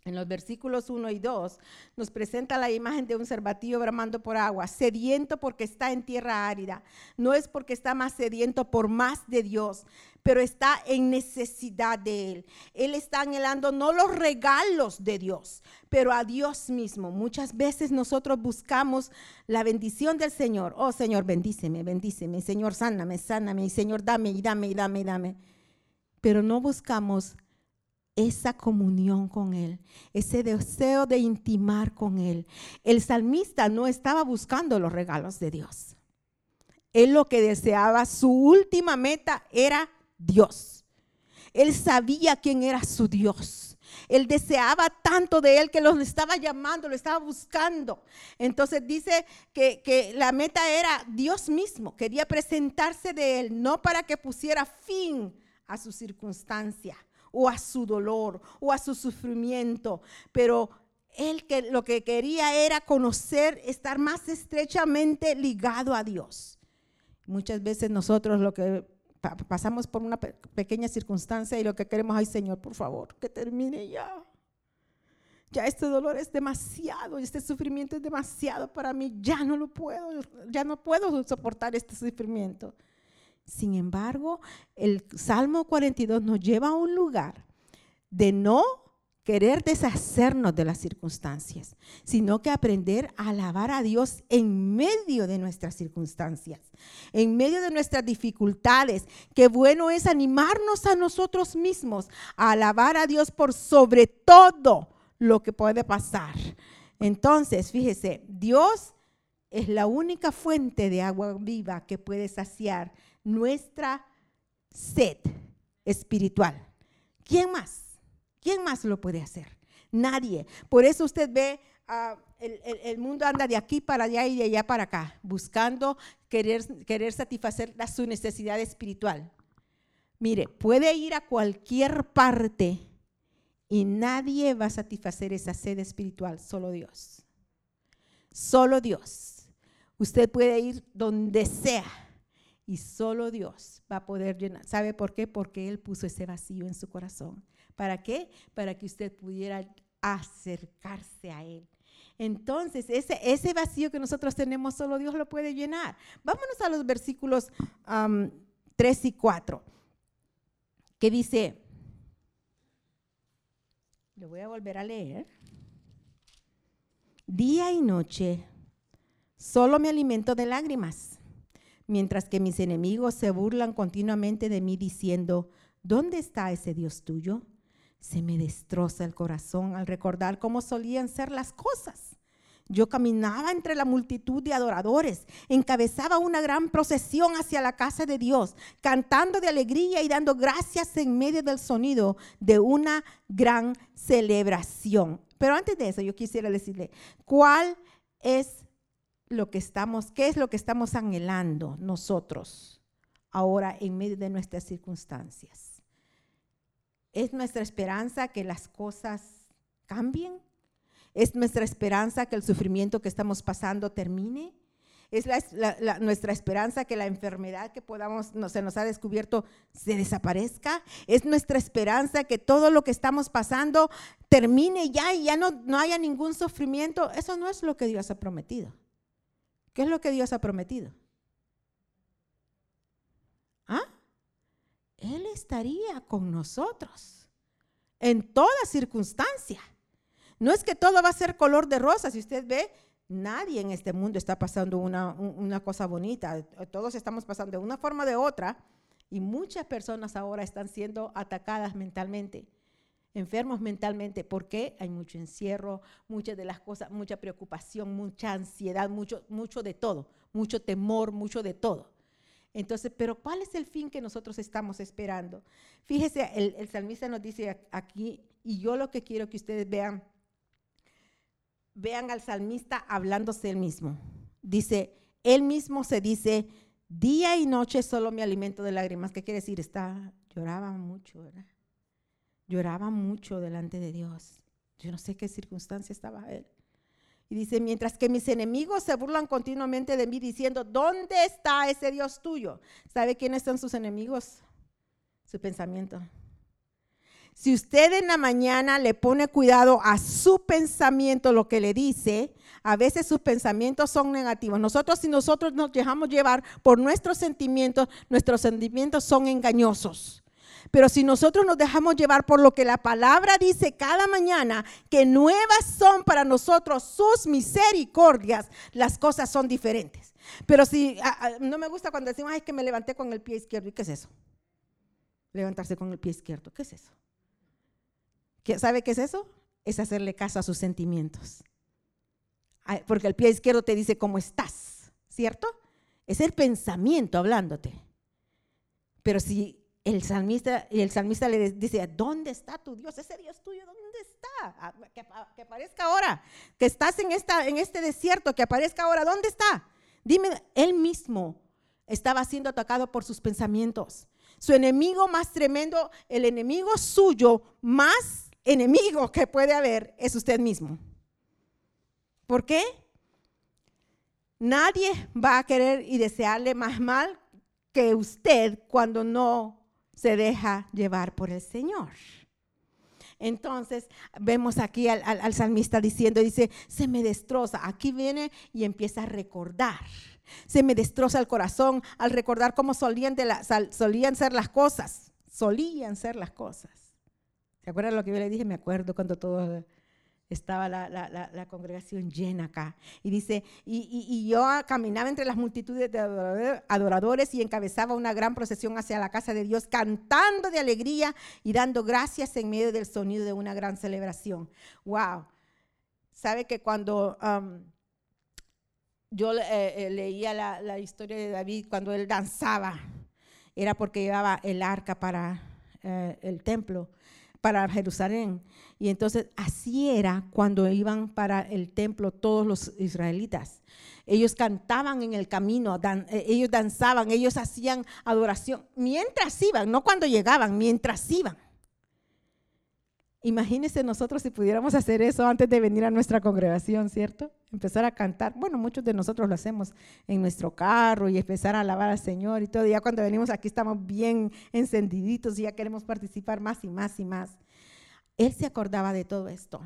En los versículos 1 y 2 nos presenta la imagen de un cervatillo bramando por agua, sediento porque está en tierra árida. No es porque está más sediento por más de Dios, pero está en necesidad de Él. Él está anhelando no los regalos de Dios, pero a Dios mismo. Muchas veces nosotros buscamos la bendición del Señor. Oh Señor, bendíceme, bendíceme. Señor, sáname, sáname. Señor, dame y dame y dame y dame. Pero no buscamos esa comunión con Él, ese deseo de intimar con Él. El salmista no estaba buscando los regalos de Dios. Él lo que deseaba, su última meta era Dios. Él sabía quién era su Dios. Él deseaba tanto de él que lo estaba llamando, lo estaba buscando. Entonces dice que, que, la meta era Dios mismo. Quería presentarse de él, no para que pusiera fin a su circunstancia, o a su dolor o a su sufrimiento, pero él que lo que quería era conocer, estar más estrechamente ligado a Dios. Muchas veces nosotros lo que pasamos por una pequeña circunstancia y lo que queremos, ay Señor, por favor, que termine ya. Ya este dolor es demasiado, este sufrimiento es demasiado para mí, ya no lo puedo, ya no puedo soportar este sufrimiento. Sin embargo, el Salmo 42 nos lleva a un lugar de no querer deshacernos de las circunstancias, sino que aprender a alabar a Dios en medio de nuestras circunstancias, en medio de nuestras dificultades. Qué bueno es animarnos a nosotros mismos a alabar a Dios por sobre todo lo que puede pasar. Entonces, fíjese, Dios es la única fuente de agua viva que puede saciar nuestra sed espiritual. ¿Quién más? ¿Quién más lo puede hacer? Nadie. Por eso usted ve, uh, el, el, mundo anda de aquí para allá y de allá para acá, buscando querer, querer satisfacer su necesidad espiritual. Mire, puede ir a cualquier parte y nadie va a satisfacer esa sed espiritual, solo Dios. Solo Dios. Usted puede ir donde sea y solo Dios va a poder llenar. ¿Sabe por qué? Porque Él puso ese vacío en su corazón. ¿Para qué? Para que usted pudiera acercarse a Él. Entonces, ese, ese vacío que nosotros tenemos, solo Dios lo puede llenar. Vámonos a los versículos 3 y 4, que dice, lo voy a volver a leer, día y noche, solo me alimento de lágrimas mientras que mis enemigos se burlan continuamente de mí diciendo, ¿dónde está ese Dios tuyo? Se me destroza el corazón al recordar cómo solían ser las cosas. Yo caminaba entre la multitud de adoradores, encabezaba una gran procesión hacia la casa de Dios, cantando de alegría y dando gracias en medio del sonido de una gran celebración. Pero antes de eso, yo quisiera decirle, ¿cuál es lo que estamos, qué es lo que estamos anhelando nosotros ahora en medio de nuestras circunstancias. Es nuestra esperanza que las cosas cambien. Es nuestra esperanza que el sufrimiento que estamos pasando termine. Es nuestra esperanza que la enfermedad que se nos ha descubierto se desaparezca. Es nuestra esperanza que todo lo que estamos pasando termine ya y ya no, no haya ningún sufrimiento. Eso no es lo que Dios ha prometido. ¿Qué es lo que Dios ha prometido? ¿Ah? Él estaría con nosotros en toda circunstancia. No es que todo va a ser color de rosa. Si usted ve, nadie en este mundo está pasando una, cosa bonita. Todos estamos pasando de una forma o de otra. Y muchas personas ahora están siendo atacadas mentalmente, enfermos mentalmente, porque hay mucho encierro, muchas de las cosas, mucha preocupación, mucha ansiedad, mucho, mucho de todo, mucho temor, mucho de todo. Entonces, pero ¿cuál es el fin que nosotros estamos esperando? Fíjese, el, salmista nos dice aquí, y yo lo que quiero que ustedes vean, vean al salmista hablándose él mismo. Dice, él mismo se dice, día y noche solo me alimento de lágrimas. ¿Qué quiere decir? Está, lloraba mucho, ¿verdad? Lloraba mucho delante de Dios. Yo no sé qué circunstancia estaba él. Y dice, mientras que mis enemigos se burlan continuamente de mí diciendo, ¿dónde está ese Dios tuyo? ¿Sabe quiénes son sus enemigos? Su pensamiento. Si usted en la mañana le pone cuidado a su pensamiento, lo que le dice, a veces sus pensamientos son negativos. Nosotros, si nosotros nos dejamos llevar por nuestros sentimientos, nuestros sentimientos son engañosos. Pero si nosotros nos dejamos llevar por lo que la palabra dice cada mañana, que nuevas son para nosotros sus misericordias, las cosas son diferentes. Pero si no me gusta cuando decimos, ay, que me levanté con el pie izquierdo. ¿Y qué es eso? Levantarse con el pie izquierdo. ¿Qué es eso? ¿Sabe qué es eso? Es hacerle caso a sus sentimientos. Porque el pie izquierdo te dice cómo estás, ¿cierto? Es el pensamiento hablándote. Pero si el salmista, el salmista le dice, ¿dónde está tu Dios? Ese Dios tuyo, ¿dónde está? Ah, que, aparezca ahora, que estás en, esta, en este desierto, que aparezca ahora, ¿dónde está? Dime, él mismo estaba siendo atacado por sus pensamientos. Su enemigo más tremendo, el enemigo suyo más enemigo que puede haber es usted mismo. ¿Por qué? Nadie va a querer y desearle más mal que usted cuando no se deja llevar por el Señor. Entonces vemos aquí al, salmista diciendo, dice, se me destroza. Aquí viene y empieza a recordar. Se me destroza el corazón al recordar cómo solían, de solían ser las cosas. Solían ser las cosas. ¿Se acuerdan lo que yo le dije? Me acuerdo cuando todo estaba la, congregación llena acá. Y dice, y, yo caminaba entre las multitudes de adoradores y encabezaba una gran procesión hacia la casa de Dios, cantando de alegría y dando gracias en medio del sonido de una gran celebración. ¡Wow! ¿Sabe que cuando um, yo eh, eh, leía la, historia de David, cuando él danzaba, era porque llevaba el arca para eh, el templo? para Jerusalén. Y entonces así era cuando iban para el templo todos los israelitas. Ellos cantaban en el camino, eh, ellos danzaban, ellos hacían adoración mientras iban, no cuando llegaban, mientras iban. Imagínense nosotros si pudiéramos hacer eso antes de venir a nuestra congregación, ¿cierto? Empezar a cantar. Bueno, muchos de nosotros lo hacemos en nuestro carro y empezar a alabar al Señor y todo. Ya cuando venimos aquí estamos bien encendiditos y ya queremos participar más y más y más. Él se acordaba de todo esto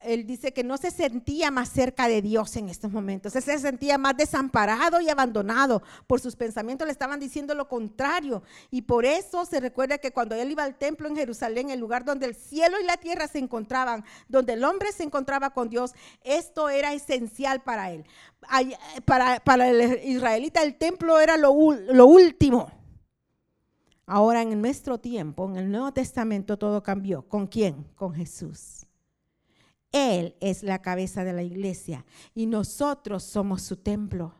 él dice que no se sentía más cerca de Dios en estos momentos, él se sentía más desamparado y abandonado. Por sus pensamientos le estaban diciendo lo contrario. Y por eso se recuerda que cuando él iba al templo en Jerusalén, el lugar donde el cielo y la tierra se encontraban, donde el hombre se encontraba con Dios, esto era esencial para él. Para, para el israelita el templo era lo último. Ahora en nuestro tiempo, en el Nuevo Testamento, todo cambió. ¿Con quién? Con Jesús. Él es la cabeza de la iglesia y nosotros somos su templo.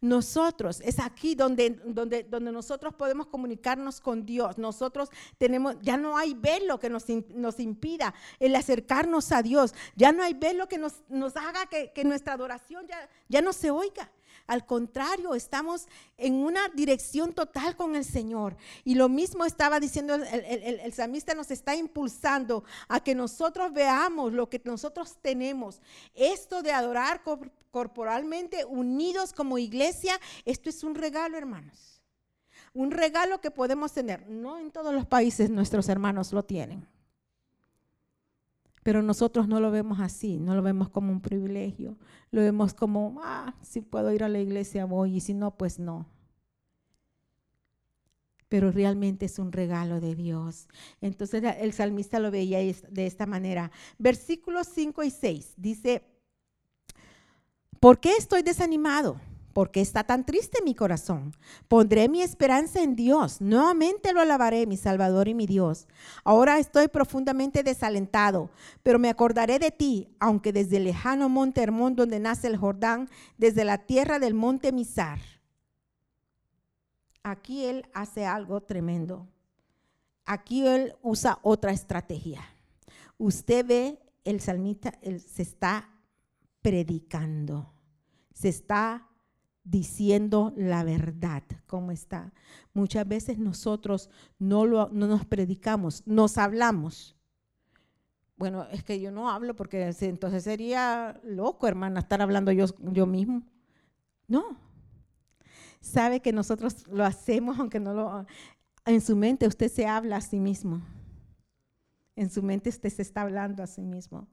Nosotros, es aquí donde, donde, donde nosotros podemos comunicarnos con Dios. Nosotros tenemos, ya no hay velo que nos, nos impida el acercarnos a Dios. Ya no hay velo que nos, nos haga que, que, nuestra adoración ya, ya no se oiga. Al contrario, estamos en una dirección total con el Señor. Y lo mismo estaba diciendo el, el, el, nos está impulsando a que nosotros veamos lo que nosotros tenemos. Esto de adorar corporalmente, unidos como iglesia, esto es un regalo, hermanos. Un regalo que podemos tener. No en todos los países nuestros hermanos lo tienen. Pero nosotros no lo vemos así, no lo vemos como un privilegio, lo vemos como, ah, si puedo ir a la iglesia voy y si no, pues no. Pero realmente es un regalo de Dios. Entonces el salmista lo veía de esta manera. Versículos 5 y 6 dice, ¿por qué estoy desanimado? ¿Por qué está tan triste mi corazón? Pondré mi esperanza en Dios. Nuevamente lo alabaré, mi Salvador y mi Dios. Ahora estoy profundamente desalentado, pero me acordaré de ti, aunque desde el lejano monte Hermón, donde nace el Jordán, desde la tierra del monte Mizar. Aquí él hace algo tremendo. Aquí él usa otra estrategia. Usted ve, el salmista él se está predicando, se está diciendo la verdad, ¿cómo está? Muchas veces nosotros no, lo, no nos predicamos, nos hablamos. Bueno, es que yo no hablo porque entonces sería loco, hermana, estar hablando yo, yo mismo. No. Sabe que nosotros lo hacemos, aunque no lo... En su mente usted se habla a sí mismo. En su mente usted se está hablando a sí mismo.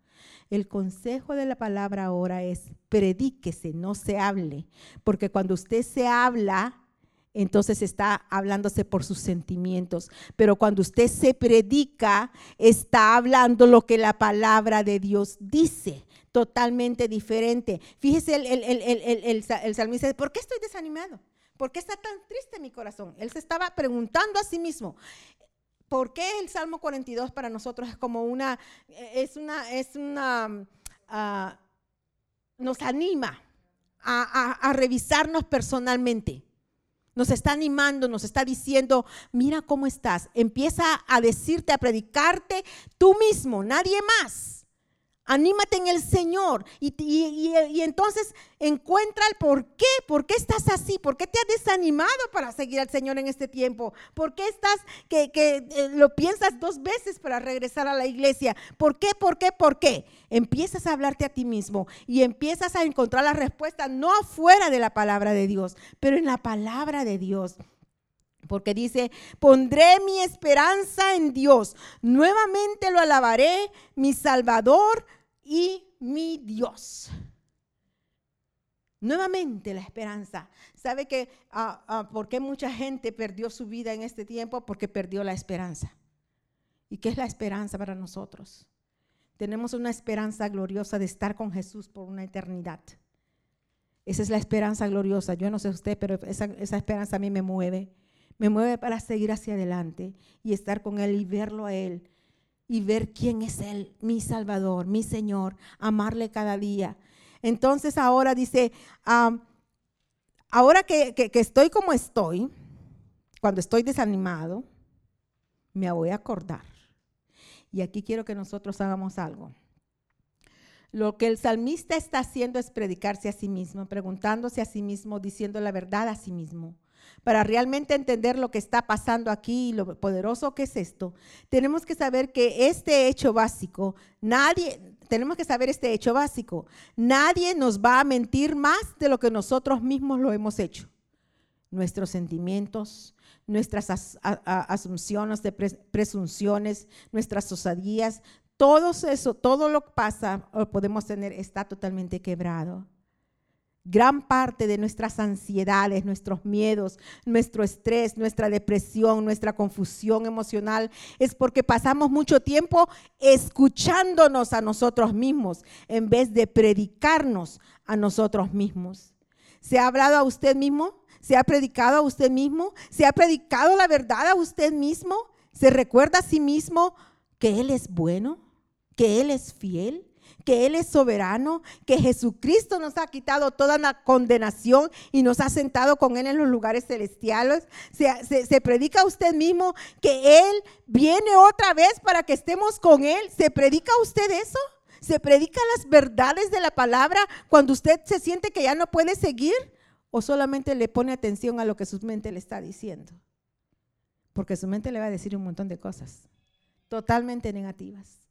El consejo de la palabra ahora es predíquese, no se hable, porque cuando usted se habla, entonces está hablándose por sus sentimientos. Pero cuando usted se predica, está hablando lo que la palabra de Dios dice, totalmente diferente. Fíjese el, el, el, el salmista, ¿por qué estoy desanimado? ¿Por qué está tan triste mi corazón? Él se estaba preguntando a sí mismo. ¿Por qué el Salmo 42 para nosotros es como una, es una, es una, ah, nos anima a, revisarnos personalmente? Nos está animando, nos está diciendo, mira cómo estás. Empieza a decirte, a predicarte tú mismo, nadie más. Anímate en el Señor y, entonces encuentra el por qué, por qué estás así, por qué te has desanimado para seguir al Señor en este tiempo, por qué estás que, eh, lo piensas dos veces para regresar a la iglesia, por qué, por qué, por qué. Empiezas a hablarte a ti mismo y empiezas a encontrar la respuesta no afuera de la palabra de Dios, pero en la palabra de Dios. Porque dice, pondré mi esperanza en Dios, nuevamente lo alabaré, mi Salvador y mi Dios. Nuevamente la esperanza. ¿Sabe que ah, ah, por qué mucha gente perdió su vida en este tiempo? Porque perdió la esperanza. ¿Y qué es la esperanza para nosotros? Tenemos una esperanza gloriosa de estar con Jesús por una eternidad. Esa es la esperanza gloriosa. Yo no sé usted, pero esa, esa esperanza a mí me mueve. Me mueve para seguir hacia adelante y estar con Él y verlo a Él y ver quién es Él, mi Salvador, mi Señor, amarle cada día. Entonces ahora dice, ahora que, que estoy como estoy, cuando estoy desanimado, me voy a acordar. Y aquí quiero que nosotros hagamos algo. Lo que el salmista está haciendo es predicarse a sí mismo, preguntándose a sí mismo, diciendo la verdad a sí mismo para realmente entender lo que está pasando aquí y lo poderoso que es esto, tenemos que saber que este hecho básico, nadie, tenemos que saber este hecho básico, nadie nos va a mentir más de lo que nosotros mismos lo hemos hecho. Nuestros sentimientos, nuestras asunciones de presunciones, nuestras osadías, todo eso, todo lo que pasa, podemos tener, está totalmente quebrado. Gran parte de nuestras ansiedades, nuestros miedos, nuestro estrés, nuestra depresión, nuestra confusión emocional es porque pasamos mucho tiempo escuchándonos a nosotros mismos en vez de predicarnos a nosotros mismos. ¿Se ha hablado a usted mismo? ¿Se ha predicado a usted mismo? ¿Se ha predicado la verdad a usted mismo? ¿Se recuerda a sí mismo que Él es bueno? ¿Que Él es fiel? Que Él es soberano, que Jesucristo nos ha quitado toda la condenación y nos ha sentado con Él en los lugares celestiales. Se, predica a usted mismo que Él viene otra vez para que estemos con Él. ¿Se predica usted eso? ¿Se predica las verdades de la palabra cuando usted se siente que ya no puede seguir? o solamente le pone atención a lo que su mente le está diciendo? Porque su mente le va a decir un montón de cosas totalmente negativas.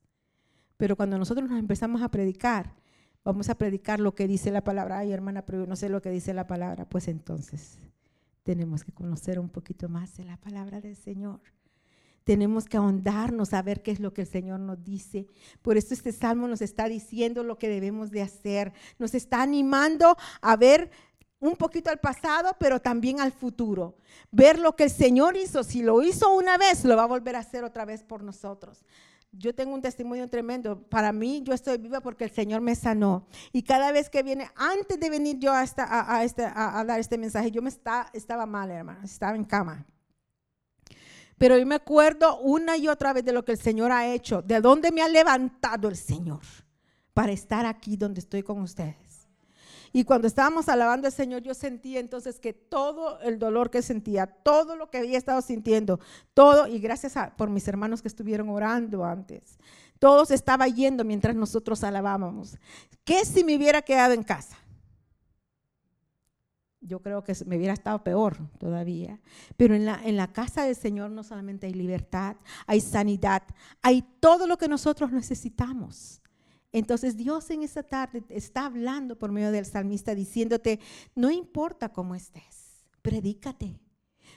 Pero cuando nosotros nos empezamos a predicar, vamos a predicar lo que dice la palabra. Ay, hermana, pero no sé lo que dice la palabra. Pues entonces tenemos que conocer un poquito más de la palabra del Señor. Tenemos que ahondarnos a ver qué es lo que el Señor nos dice. Por eso este salmo nos está diciendo lo que debemos de hacer. Nos está animando a ver un poquito al pasado, pero también al futuro. Ver lo que el Señor hizo. Si lo hizo una vez, lo va a volver a hacer otra vez por nosotros. Yo tengo un testimonio tremendo. Para mí, yo estoy viva porque el Señor me sanó. Y cada vez que viene, antes de venir yo a, a, este, a, dar este mensaje, yo me está, estaba mal, hermano. Estaba en cama. Pero yo me acuerdo una y otra vez de lo que el Señor ha hecho, de dónde me ha levantado el Señor para estar aquí donde estoy con ustedes. Y cuando estábamos alabando al Señor, yo sentía entonces que todo el dolor que sentía, todo lo que había estado sintiendo, todo, y gracias a, por mis hermanos que estuvieron orando antes, todo se estaba yendo mientras nosotros alabábamos. ¿Qué si me hubiera quedado en casa? yo creo que me hubiera estado peor todavía. Pero en la, en la casa del Señor no solamente hay libertad, hay sanidad, hay todo lo que nosotros necesitamos. Entonces Dios en esta tarde está hablando por medio del salmista diciéndote, no importa cómo estés, predícate.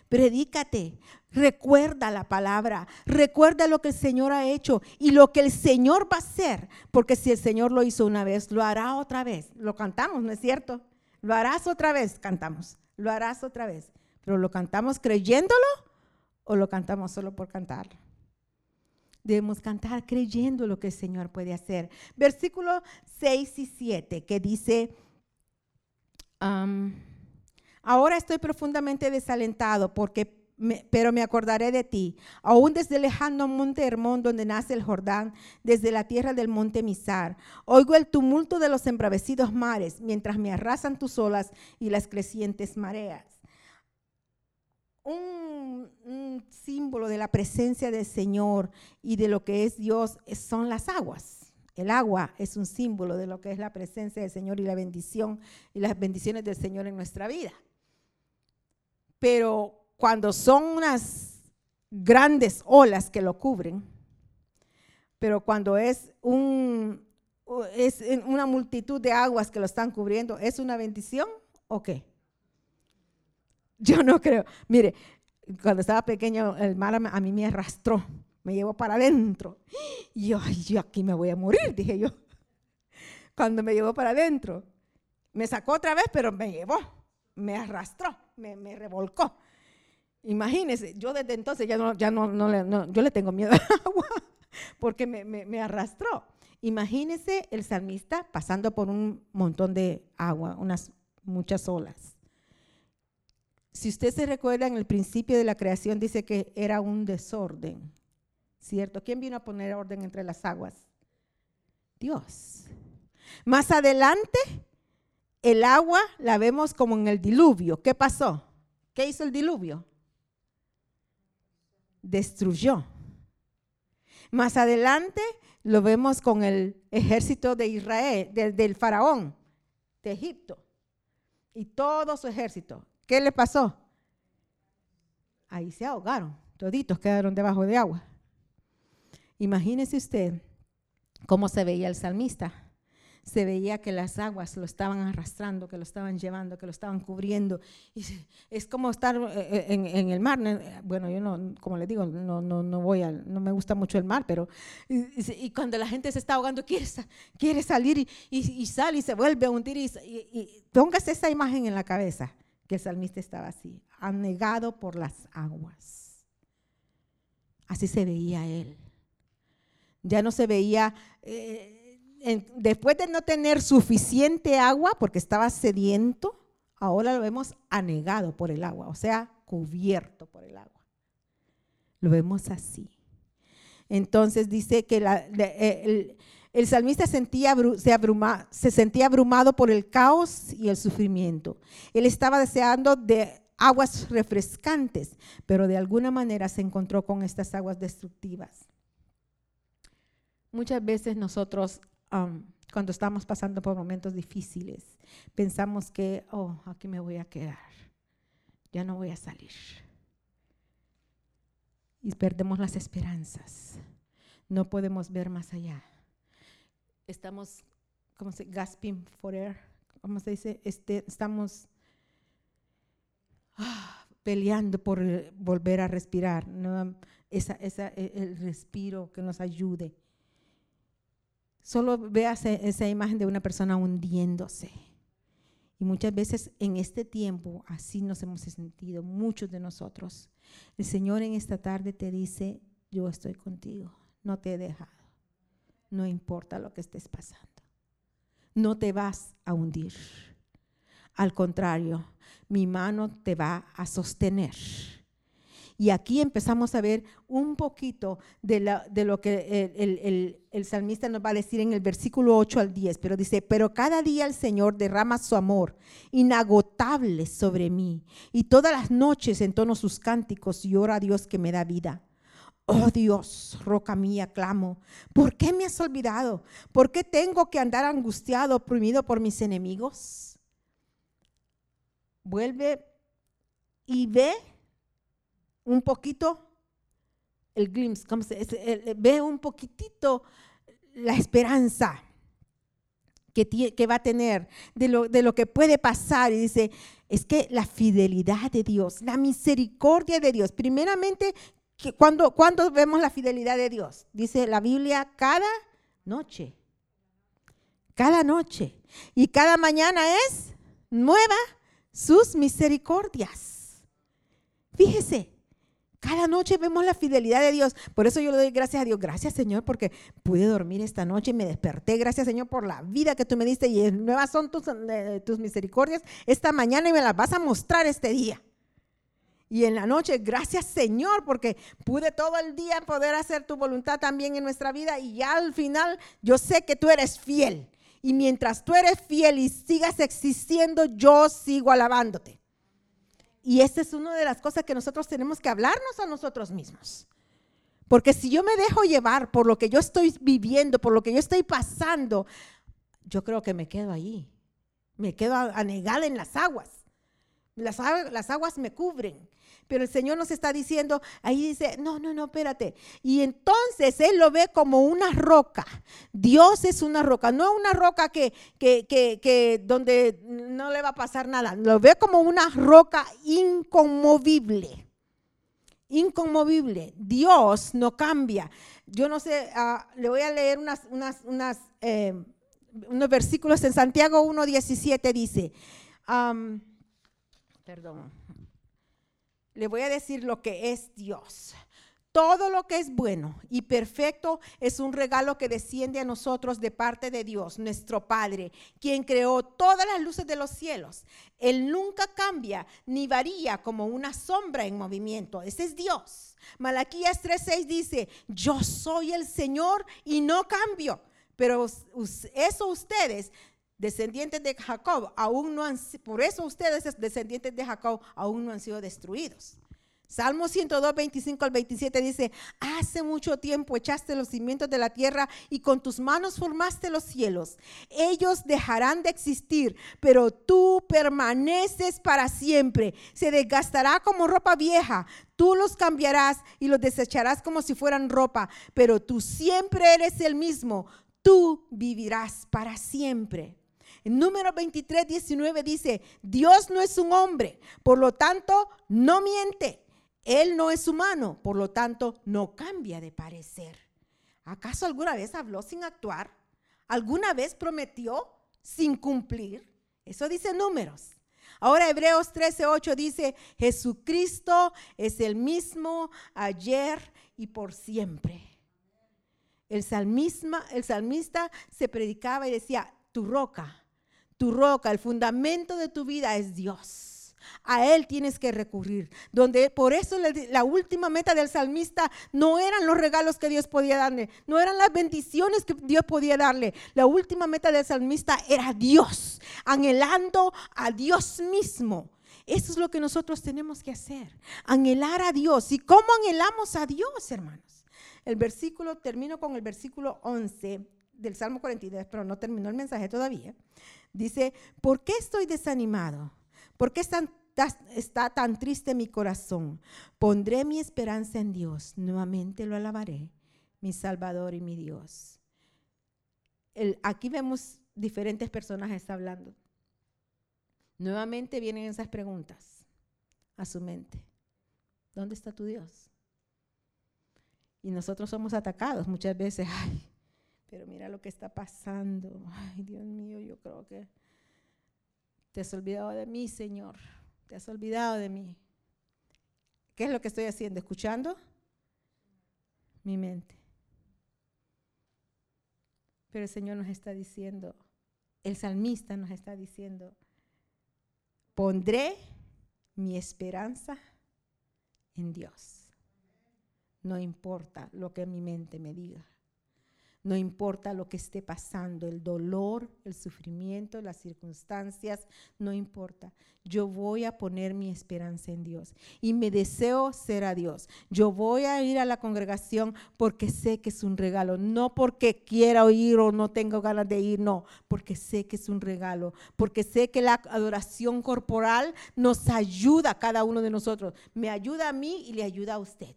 Predícate, recuerda la palabra, recuerda lo que el Señor ha hecho y lo que el Señor va a hacer, porque si el Señor lo hizo una vez, lo hará otra vez. Lo cantamos, ¿no es cierto? Lo harás otra vez, cantamos. Lo harás otra vez. Pero lo cantamos creyéndolo o lo cantamos solo por cantarlo. Debemos cantar creyendo lo que el Señor puede hacer. Versículo 6 y 7 que dice, ahora estoy profundamente desalentado porque pero me acordaré de ti, aún desde el lejano monte Hermón, donde nace el Jordán, desde la tierra del monte Misar. Oigo el tumulto de los embravecidos mares, mientras me arrasan tus olas y las crecientes mareas. Un, símbolo de la presencia del Señor y de lo que es Dios son las aguas. El agua es un símbolo de lo que es la presencia del Señor y la bendición y las bendiciones del Señor en nuestra vida. Pero cuando son unas grandes olas que lo cubren, pero cuando es, es una multitud de aguas que lo están cubriendo, ¿es una bendición o qué? Yo no creo. Mire, cuando estaba pequeño, el mar a mí me arrastró, me llevó para adentro. Y yo, yo aquí me voy a morir, dije yo. Cuando me llevó para adentro, me sacó otra vez, pero me llevó, me arrastró, me, me revolcó. Imagínense, yo desde entonces ya no, ya no, no, yo le tengo miedo al agua porque me, me, arrastró. Imagínense el salmista pasando por un montón de agua, unas muchas olas. Si usted se recuerda, en el principio de la creación dice que era un desorden, ¿cierto? ¿Quién vino a poner orden entre las aguas? Dios. Más adelante, el agua la vemos como en el diluvio. ¿Qué pasó? ¿Qué hizo el diluvio? destruyó. Más adelante lo vemos con el ejército de Israel, del faraón de Egipto y todo su ejército. ¿Qué le pasó? Ahí se ahogaron, toditos quedaron debajo de agua. Imagínese usted cómo se veía el salmista se veía que las aguas lo estaban arrastrando, que lo estaban llevando, que lo estaban cubriendo. Es como estar eh, eh, en, el mar. Bueno, yo no, como le digo, no, no, no voy no me gusta mucho el mar, pero y, cuando la gente se está ahogando, quiere, quiere salir y, y, sale y se vuelve a hundir. Y, póngase esa imagen en la cabeza, que el salmista estaba así, anegado por las aguas. Así se veía él. Ya no se veía... Eh, después de no tener suficiente agua, porque estaba sediento, ahora lo vemos anegado por el agua, o sea, cubierto por el agua. Lo vemos así. Entonces dice que el, salmista sentía, se, se sentía abrumado por el caos y el sufrimiento. Él estaba deseando de aguas refrescantes, pero de alguna manera se encontró con estas aguas destructivas. Muchas veces nosotros cuando estamos pasando por momentos difíciles, pensamos que, oh, aquí me voy a quedar, ya no voy a salir. Y perdemos las esperanzas. No podemos ver más allá. Estamos, ¿cómo se gasping for air? ¿Cómo se dice? Este, estamos ah, peleando por eh, volver a respirar. ¿no? Esa, e, el respiro que nos ayude. Solo veas esa imagen de una persona hundiéndose. Y muchas veces en este tiempo así nos hemos sentido, muchos de nosotros. El Señor en esta tarde te dice, yo estoy contigo, no te he dejado, no importa lo que estés pasando, no te vas a hundir. Al contrario, mi mano te va a sostener y aquí empezamos a ver un poquito de, lo que el, salmista nos va a decir en el versículo 8 al 10, pero dice, pero cada día el Señor derrama su amor inagotable sobre mí y todas las noches entono sus cánticos y oro a Dios que me da vida. Oh Dios, roca mía, clamo, ¿por qué me has olvidado? ¿Por qué tengo que andar angustiado, oprimido por mis enemigos? Vuelve y ve un poquito el glimpse, ve un poquitito la esperanza que, va a tener de lo que puede pasar. Y dice, es que la fidelidad de Dios, la misericordia de Dios, primeramente, cuando, cuando vemos la fidelidad de Dios, dice la Biblia, cada noche, cada noche. Y cada mañana es nueva sus misericordias. Fíjese, cada noche vemos la fidelidad de Dios. Por eso yo le doy gracias a Dios. Gracias Señor porque pude dormir esta noche y me desperté. Gracias Señor por la vida que tú me diste y nuevas son tus, eh, tus misericordias esta mañana y me las vas a mostrar este día. Y en la noche, gracias Señor, porque pude todo el día poder hacer tu voluntad también en nuestra vida. Y ya al final, yo sé que tú eres fiel. Y mientras tú eres fiel y sigas existiendo, yo sigo alabándote. Y esa es una de las cosas que nosotros tenemos que hablarnos a nosotros mismos. Porque si yo me dejo llevar por lo que yo estoy viviendo, por lo que yo estoy pasando, yo creo que me quedo ahí. Me quedo anegada en las aguas. Las, las aguas me cubren. Pero el Señor nos está diciendo, ahí dice, no, no, no, espérate. Y entonces Él lo ve como una roca. Dios es una roca, no una roca que, que, que, que donde no le va a pasar nada. Lo ve como una roca inconmovible. Inconmovible. Dios no cambia. Yo no sé, uh, le voy a leer unas, unas, eh, unos versículos en Santiago 1.17 dice, perdón le voy a decir lo que es Dios. Todo lo que es bueno y perfecto es un regalo que desciende a nosotros de parte de Dios, nuestro Padre, quien creó todas las luces de los cielos. Él nunca cambia ni varía como una sombra en movimiento. Ese es Dios. Malaquías 3:6 dice, yo soy el Señor y no cambio. Pero eso ustedes descendientes de Jacob, aún no han, por eso ustedes, descendientes de Jacob, aún no han sido destruidos. Salmo 102, 25 al 27 dice, hace mucho tiempo echaste los cimientos de la tierra y con tus manos formaste los cielos. Ellos dejarán de existir, pero tú permaneces para siempre. Se desgastará como ropa vieja. Tú los cambiarás y los desecharás como si fueran ropa, pero tú siempre eres el mismo. Tú vivirás para siempre. En número 23, 19 dice, Dios no es un hombre, por lo tanto, no miente. Él no es humano, por lo tanto, no cambia de parecer. ¿Acaso alguna vez habló sin actuar? ¿Alguna vez prometió sin cumplir? Eso dice números. Ahora Hebreos 13:8 dice, Jesucristo es el mismo ayer y por siempre. El el salmista se predicaba y decía, tu roca, tu roca, el fundamento de tu vida es Dios. A Él tienes que recurrir. Donde por eso la última meta del salmista no eran los regalos que Dios podía darle, no eran las bendiciones que Dios podía darle. La última meta del salmista era Dios, anhelando a Dios mismo. Eso es lo que nosotros tenemos que hacer, anhelar a Dios. ¿Y cómo anhelamos a Dios, hermanos? El versículo, termino con el versículo 11 del Salmo 42, pero no terminó el mensaje todavía. Dice, ¿por qué estoy desanimado? ¿Por qué está, tan triste mi corazón? Pondré mi esperanza en Dios, nuevamente lo alabaré, mi Salvador y mi Dios. aquí vemos diferentes personajes hablando. Nuevamente vienen esas preguntas a su mente. ¿Dónde está tu Dios? Y nosotros somos atacados muchas veces. Ay, pero mira lo que está pasando. Ay, Dios mío, yo creo que te has olvidado de mí, Señor. Te has olvidado de mí. ¿Qué es lo que estoy haciendo? ¿Escuchando? Mi mente. Pero el Señor nos está diciendo, el salmista nos está diciendo, pondré mi esperanza en Dios. No importa lo que mi mente me diga. No importa lo que esté pasando, el dolor, el sufrimiento, las circunstancias, no importa. Yo voy a poner mi esperanza en Dios y me deseo ser a Dios. Yo voy a ir a la congregación porque sé que es un regalo, no porque quiera ir o no tengo ganas de ir, no, porque sé que es un regalo, porque sé que la adoración corporal nos ayuda a cada uno de nosotros. Me ayuda a mí y le ayuda a usted.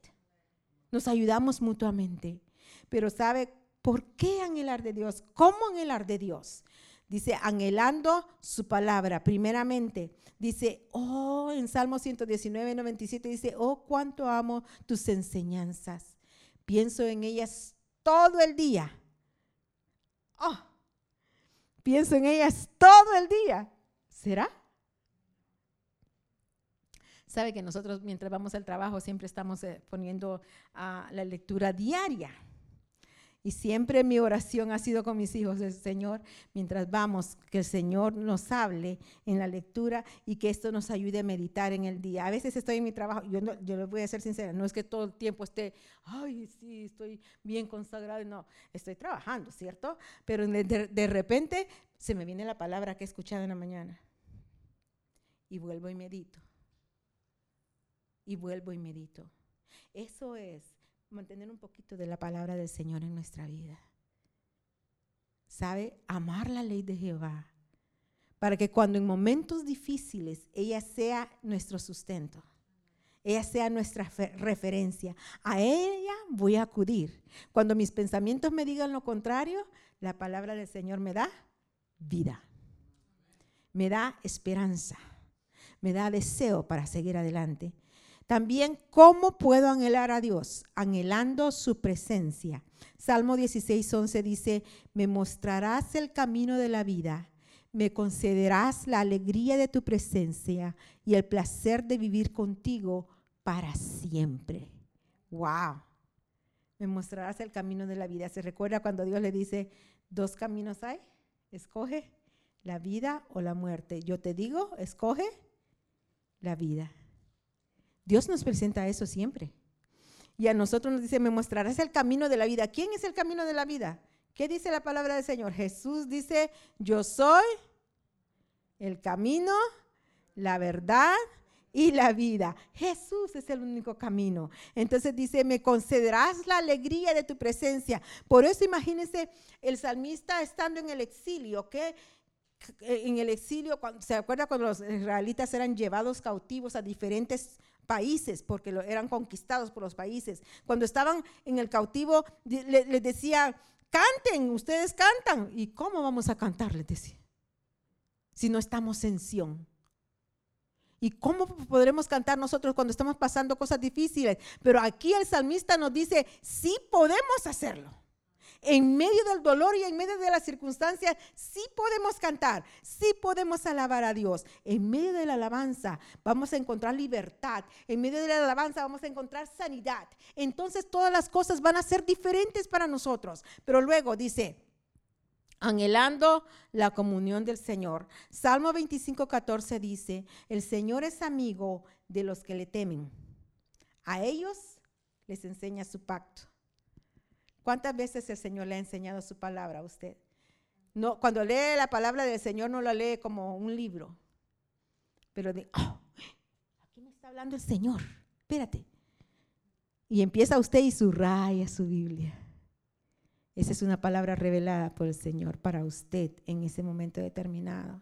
Nos ayudamos mutuamente. Pero sabe, ¿Por qué anhelar de Dios? ¿Cómo anhelar de Dios? Dice, anhelando su palabra, primeramente. Dice, oh, en Salmo 119, 97 dice, oh, cuánto amo tus enseñanzas. Pienso en ellas todo el día. Oh, pienso en ellas todo el día. ¿Será? Sabe que nosotros mientras vamos al trabajo siempre estamos eh, poniendo a la lectura diaria. Y siempre mi oración ha sido con mis hijos, el Señor, mientras vamos, que el Señor nos hable en la lectura y que esto nos ayude a meditar en el día. A veces estoy en mi trabajo, yo, yo les voy a ser sincera, no es que todo el tiempo esté, ay, sí, estoy bien consagrado, no, estoy trabajando, ¿cierto? Pero de, de repente se me viene la palabra que he escuchado en la mañana y vuelvo y medito. Y vuelvo y medito. Eso es mantener un poquito de la palabra del Señor en nuestra vida. ¿Sabe? Amar la ley de Jehová. Para que cuando en momentos difíciles ella sea nuestro sustento. Ella sea nuestra referencia. A ella voy a acudir. Cuando mis pensamientos me digan lo contrario, la palabra del Señor me da vida. Me da esperanza. Me da deseo para seguir adelante. También, ¿cómo puedo anhelar a Dios? Anhelando su presencia. Salmo 16, 11 dice, me mostrarás el camino de la vida, me concederás la alegría de tu presencia y el placer de vivir contigo para siempre. ¡Wow! Me mostrarás el camino de la vida. ¿Se recuerda cuando Dios le dice, dos caminos hay? Escoge la vida o la muerte. Yo te digo, escoge la vida. Dios nos presenta eso siempre. Y a nosotros nos dice, me mostrarás el camino de la vida. ¿Quién es el camino de la vida? ¿Qué dice la palabra del Señor? Jesús dice, yo soy el camino, la verdad y la vida. Jesús es el único camino. Entonces dice, me concederás la alegría de tu presencia. Por eso imagínense el salmista estando en el exilio, que en el exilio, ¿se acuerda cuando los israelitas eran llevados cautivos a diferentes países, porque eran conquistados por los países. Cuando estaban en el cautivo, les decía, canten, ustedes cantan. ¿Y cómo vamos a cantar? Les decía, si no estamos en Sión. ¿Y cómo podremos cantar nosotros cuando estamos pasando cosas difíciles? Pero aquí el salmista nos dice, sí podemos hacerlo en medio del dolor y en medio de las circunstancias, sí podemos cantar, sí podemos alabar a Dios. En medio de la alabanza vamos a encontrar libertad, en medio de la alabanza vamos a encontrar sanidad. Entonces todas las cosas van a ser diferentes para nosotros. Pero luego dice, anhelando la comunión del Señor. Salmo 25, 14 dice, el Señor es amigo de los que le temen. A ellos les enseña su pacto. ¿Cuántas veces el Señor le ha enseñado su palabra a usted? No, cuando lee la palabra del Señor no la lee como un libro, pero de, oh, aquí me está hablando el Señor, espérate. Y empieza usted y subraya su Biblia. Esa es una palabra revelada por el Señor para usted en ese momento determinado.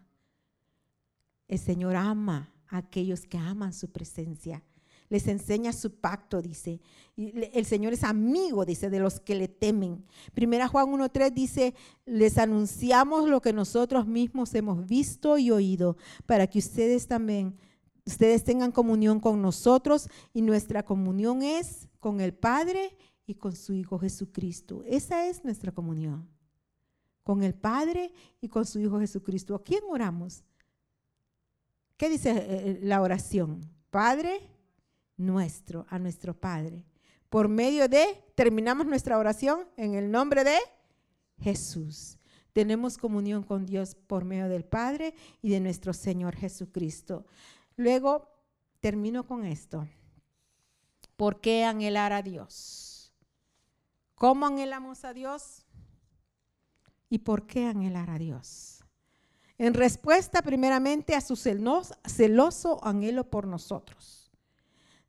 El Señor ama a aquellos que aman su presencia. Les enseña su pacto, dice. el Señor es amigo, dice, de los que le temen. Primera Juan 1.3 dice, les anunciamos lo que nosotros mismos hemos visto y oído, para que ustedes también, ustedes tengan comunión con nosotros y nuestra comunión es con el Padre y con su Hijo Jesucristo. Esa es nuestra comunión. Con el Padre y con su Hijo Jesucristo. ¿A quién oramos? ¿Qué dice eh, eh, la oración? Padre nuestro, a nuestro Padre. Por medio de, terminamos nuestra oración en el nombre de Jesús. Tenemos comunión con Dios por medio del Padre y de nuestro Señor Jesucristo. Luego, termino con esto. ¿Por qué anhelar a Dios? ¿Cómo anhelamos a Dios? ¿Y por qué anhelar a Dios? en respuesta primeramente a su celoso anhelo por nosotros.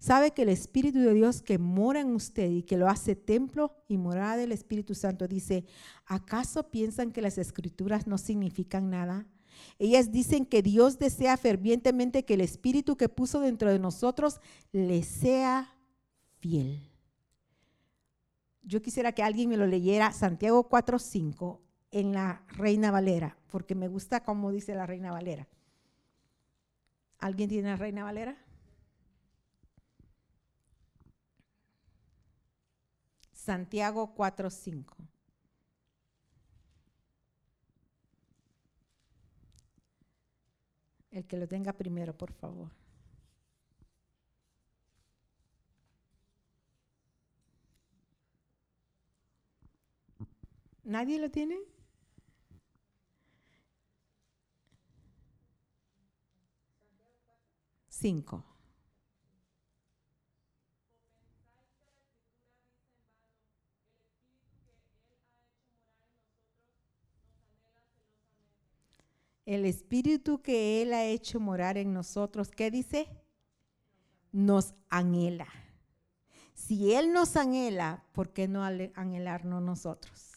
Sabe que el Espíritu de Dios que mora en usted y que lo hace templo y morada del Espíritu Santo dice, ¿acaso piensan que las escrituras no significan nada? Ellas dicen que Dios desea fervientemente que el Espíritu que puso dentro de nosotros le sea fiel. Yo quisiera que alguien me lo leyera, Santiago 4.5 en la Reina Valera, porque me gusta cómo dice la Reina Valera. ¿Alguien tiene la Reina Valera? Santiago 4:5. El que lo tenga primero, por favor. ¿Nadie lo tiene? Cinco. El espíritu que Él ha hecho morar en nosotros, ¿qué dice? Nos anhela. Si Él nos anhela, ¿por qué no anhelarnos nosotros?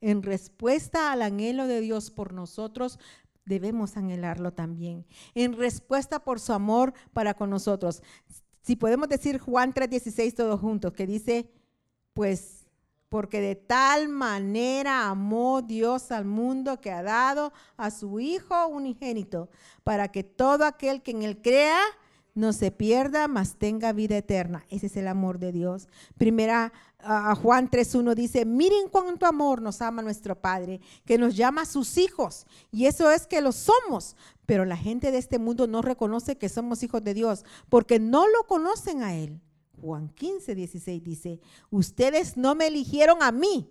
En respuesta al anhelo de Dios por nosotros, debemos anhelarlo también. En respuesta por su amor para con nosotros. Si podemos decir Juan 3:16 todos juntos, que dice, pues porque de tal manera amó Dios al mundo que ha dado a su Hijo unigénito, para que todo aquel que en él crea no se pierda, mas tenga vida eterna. Ese es el amor de Dios. Primera a Juan 3.1 dice, miren cuánto amor nos ama nuestro Padre, que nos llama a sus hijos. Y eso es que lo somos. Pero la gente de este mundo no reconoce que somos hijos de Dios, porque no lo conocen a Él. Juan 15, 16 dice, ustedes no me eligieron a mí,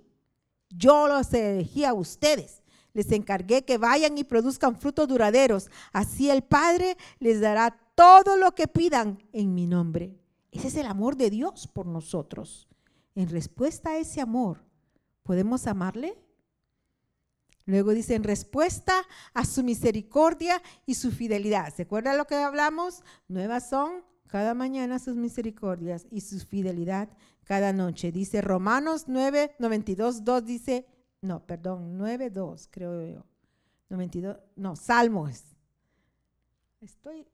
yo los elegí a ustedes. Les encargué que vayan y produzcan frutos duraderos. Así el Padre les dará todo lo que pidan en mi nombre. Ese es el amor de Dios por nosotros. En respuesta a ese amor, ¿podemos amarle? Luego dice, en respuesta a su misericordia y su fidelidad. ¿Se acuerda lo que hablamos? Nuevas son cada mañana sus misericordias y su fidelidad cada noche. Dice Romanos 9, 92, 2 dice, no, perdón, 9, 2 creo yo. 92, no, Salmos. Estoy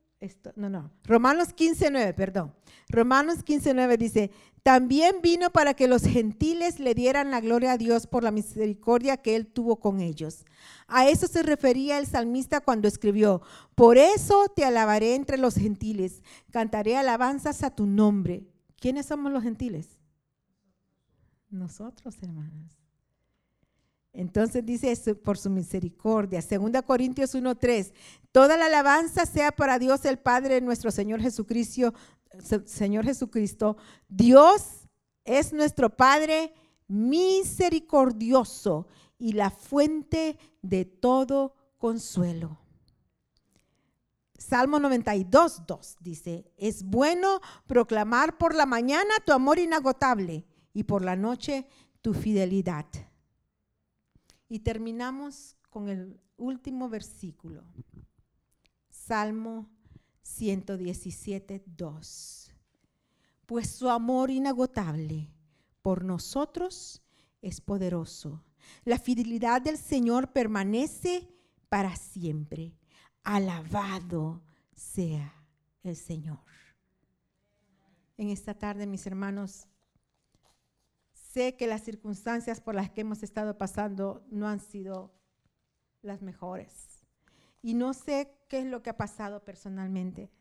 no, no. Romanos 15.9, perdón. Romanos 15.9 dice, también vino para que los gentiles le dieran la gloria a Dios por la misericordia que él tuvo con ellos. A eso se refería el salmista cuando escribió, por eso te alabaré entre los gentiles, cantaré alabanzas a tu nombre. ¿Quiénes somos los gentiles? Nosotros, hermanos. Entonces dice por su misericordia. Segunda Corintios 1:3. Toda la alabanza sea para Dios el Padre nuestro Señor Jesucristo, Señor Jesucristo. Dios es nuestro Padre misericordioso y la fuente de todo consuelo. Salmo 92, 2 dice, es bueno proclamar por la mañana tu amor inagotable y por la noche tu fidelidad. Y terminamos con el último versículo. Salmo 117, 2. Pues su amor inagotable por nosotros es poderoso. La fidelidad del Señor permanece para siempre. Alabado sea el Señor. En esta tarde, mis hermanos, sé que las circunstancias por las que hemos estado pasando no han sido las mejores. Y no sé qué es lo que ha pasado personalmente.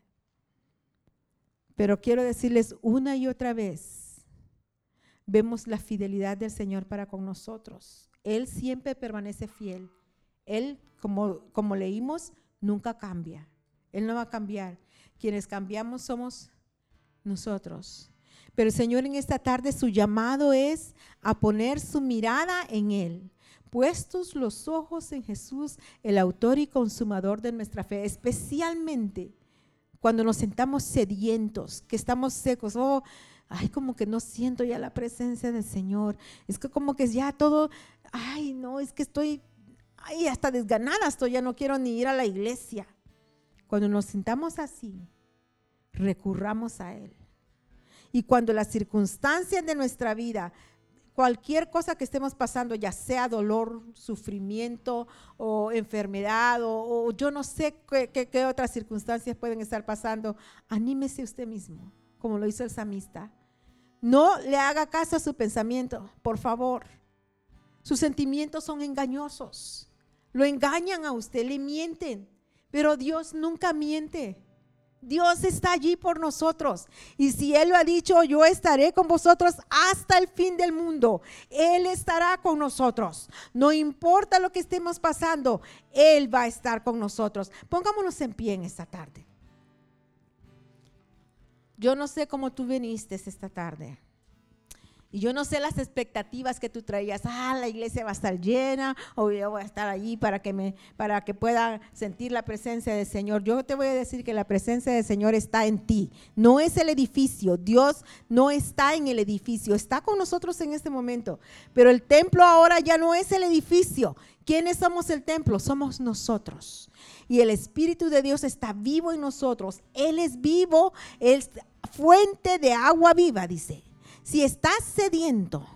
Pero quiero decirles una y otra vez, vemos la fidelidad del Señor para con nosotros. Él siempre permanece fiel. Él, como, como leímos, nunca cambia. Él no va a cambiar. Quienes cambiamos somos nosotros. Pero el Señor en esta tarde su llamado es a poner su mirada en Él. Puestos los ojos en Jesús, el autor y consumador de nuestra fe, especialmente cuando nos sentamos sedientos, que estamos secos. Oh, ay, como que no siento ya la presencia del Señor. Es que como que ya todo, ay, no, es que estoy, ay, hasta desganada estoy, ya no quiero ni ir a la iglesia. Cuando nos sentamos así, recurramos a Él. Y cuando las circunstancias de nuestra vida, cualquier cosa que estemos pasando, ya sea dolor, sufrimiento o enfermedad o, yo no sé qué, qué otras circunstancias pueden estar pasando, anímese usted mismo, como lo hizo el samista. No le haga caso a su pensamiento, por favor. Sus sentimientos son engañosos. Lo engañan a usted, le mienten. Pero Dios nunca miente. Dios está allí por nosotros. Y si Él lo ha dicho, yo estaré con vosotros hasta el fin del mundo. Él estará con nosotros. No importa lo que estemos pasando, Él va a estar con nosotros. Pongámonos en pie en esta tarde. Yo no sé cómo tú viniste esta tarde. Y yo no sé las expectativas que tú traías, ah, la iglesia va a estar llena, o yo voy a estar allí para que, me, para que pueda sentir la presencia del Señor. Yo te voy a decir que la presencia del Señor está en ti, no es el edificio. Dios no está en el edificio, está con nosotros en este momento. Pero el templo ahora ya no es el edificio. ¿Quiénes somos el templo? Somos nosotros. Y el Espíritu de Dios está vivo en nosotros. Él es vivo, es fuente de agua viva, dice. Si estás sediento,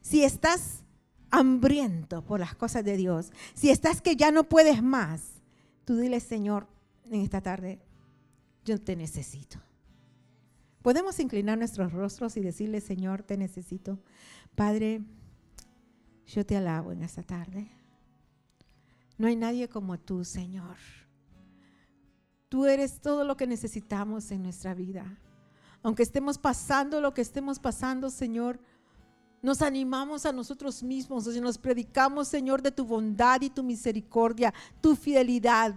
si estás hambriento por las cosas de Dios, si estás que ya no puedes más, tú dile, Señor, en esta tarde, yo te necesito. Podemos inclinar nuestros rostros y decirle, Señor, te necesito. Padre, yo te alabo en esta tarde. No hay nadie como tú, Señor. Tú eres todo lo que necesitamos en nuestra vida aunque estemos pasando lo que estemos pasando, Señor, nos animamos a nosotros mismos y nos predicamos, Señor, de tu bondad y tu misericordia, tu fidelidad.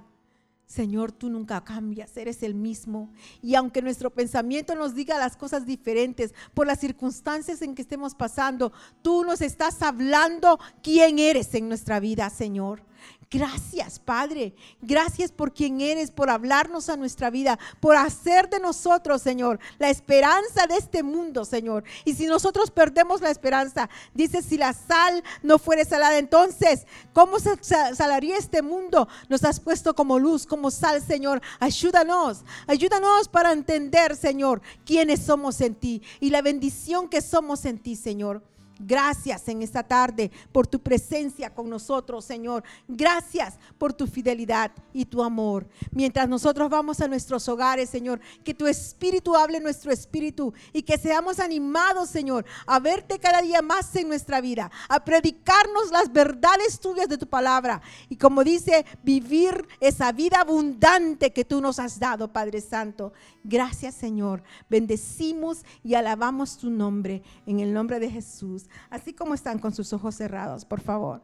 Señor, tú nunca cambias, eres el mismo. Y aunque nuestro pensamiento nos diga las cosas diferentes por las circunstancias en que estemos pasando, tú nos estás hablando quién eres en nuestra vida, Señor. Gracias, Padre. Gracias por quien eres, por hablarnos a nuestra vida, por hacer de nosotros, Señor, la esperanza de este mundo, Señor. Y si nosotros perdemos la esperanza, dice, si la sal no fuere salada, entonces, ¿cómo salaría este mundo? Nos has puesto como luz, como sal, Señor. Ayúdanos, ayúdanos para entender, Señor, quiénes somos en ti y la bendición que somos en ti, Señor. Gracias en esta tarde por tu presencia con nosotros, Señor. Gracias por tu fidelidad y tu amor. Mientras nosotros vamos a nuestros hogares, Señor, que tu espíritu hable nuestro espíritu y que seamos animados, Señor, a verte cada día más en nuestra vida, a predicarnos las verdades tuyas de tu palabra. Y como dice, vivir esa vida abundante que tú nos has dado, Padre Santo. Gracias, Señor. Bendecimos y alabamos tu nombre en el nombre de Jesús así como están con sus ojos cerrados, por favor.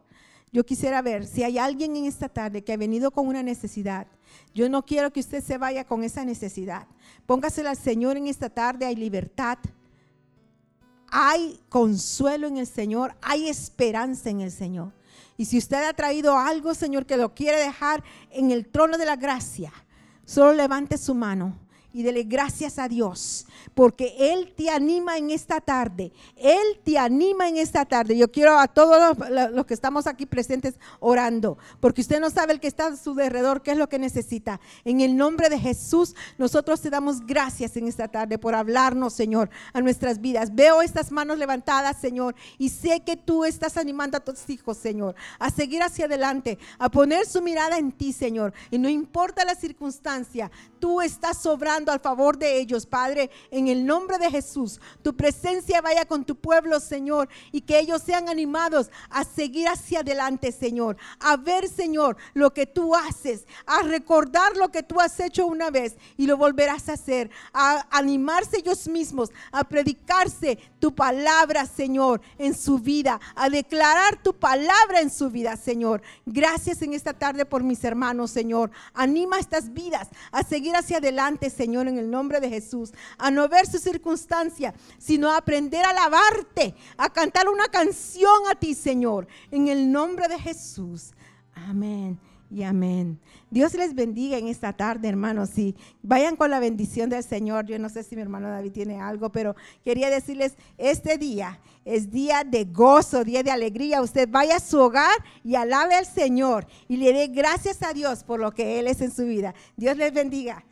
Yo quisiera ver si hay alguien en esta tarde que ha venido con una necesidad. Yo no quiero que usted se vaya con esa necesidad. Póngasela al Señor en esta tarde. Hay libertad. Hay consuelo en el Señor. Hay esperanza en el Señor. Y si usted ha traído algo, Señor, que lo quiere dejar en el trono de la gracia, solo levante su mano y dele gracias a Dios, porque Él te anima en esta tarde. Él te anima en esta tarde. Yo quiero a todos los, que estamos aquí presentes orando, porque usted no sabe el que está a su derredor qué es lo que necesita. En el nombre de Jesús, nosotros te damos gracias en esta tarde por hablarnos, Señor, a nuestras vidas. Veo estas manos levantadas, Señor, y sé que tú estás animando a tus hijos, Señor, a seguir hacia adelante, a poner su mirada en ti, Señor. Y no importa la circunstancia, tú estás sobrando al favor de ellos, Padre, en el nombre de Jesús. Tu presencia vaya con tu pueblo, Señor, y que ellos sean animados a seguir hacia adelante, Señor, a ver, Señor, lo que tú haces, a recordar lo que tú has hecho una vez y lo volverás a hacer, a animarse ellos mismos, a predicarse tu palabra, Señor, en su vida, a declarar tu palabra en su vida, Señor. Gracias en esta tarde por mis hermanos, Señor. Anima estas vidas a hacia adelante, Señor, en el nombre de Jesús, a no ver su circunstancia, sino a aprender a alabarte, a cantar una canción a ti, Señor, en el nombre de Jesús. Amén y amén. Dios les bendiga en esta tarde, hermanos. Y vayan con la bendición del Señor. Yo no sé si mi hermano David tiene algo, pero quería decirles, este día es día de gozo, día de alegría. Usted vaya a su hogar y alabe al Señor y le dé gracias a Dios por lo que Él es en su vida. Dios les bendiga.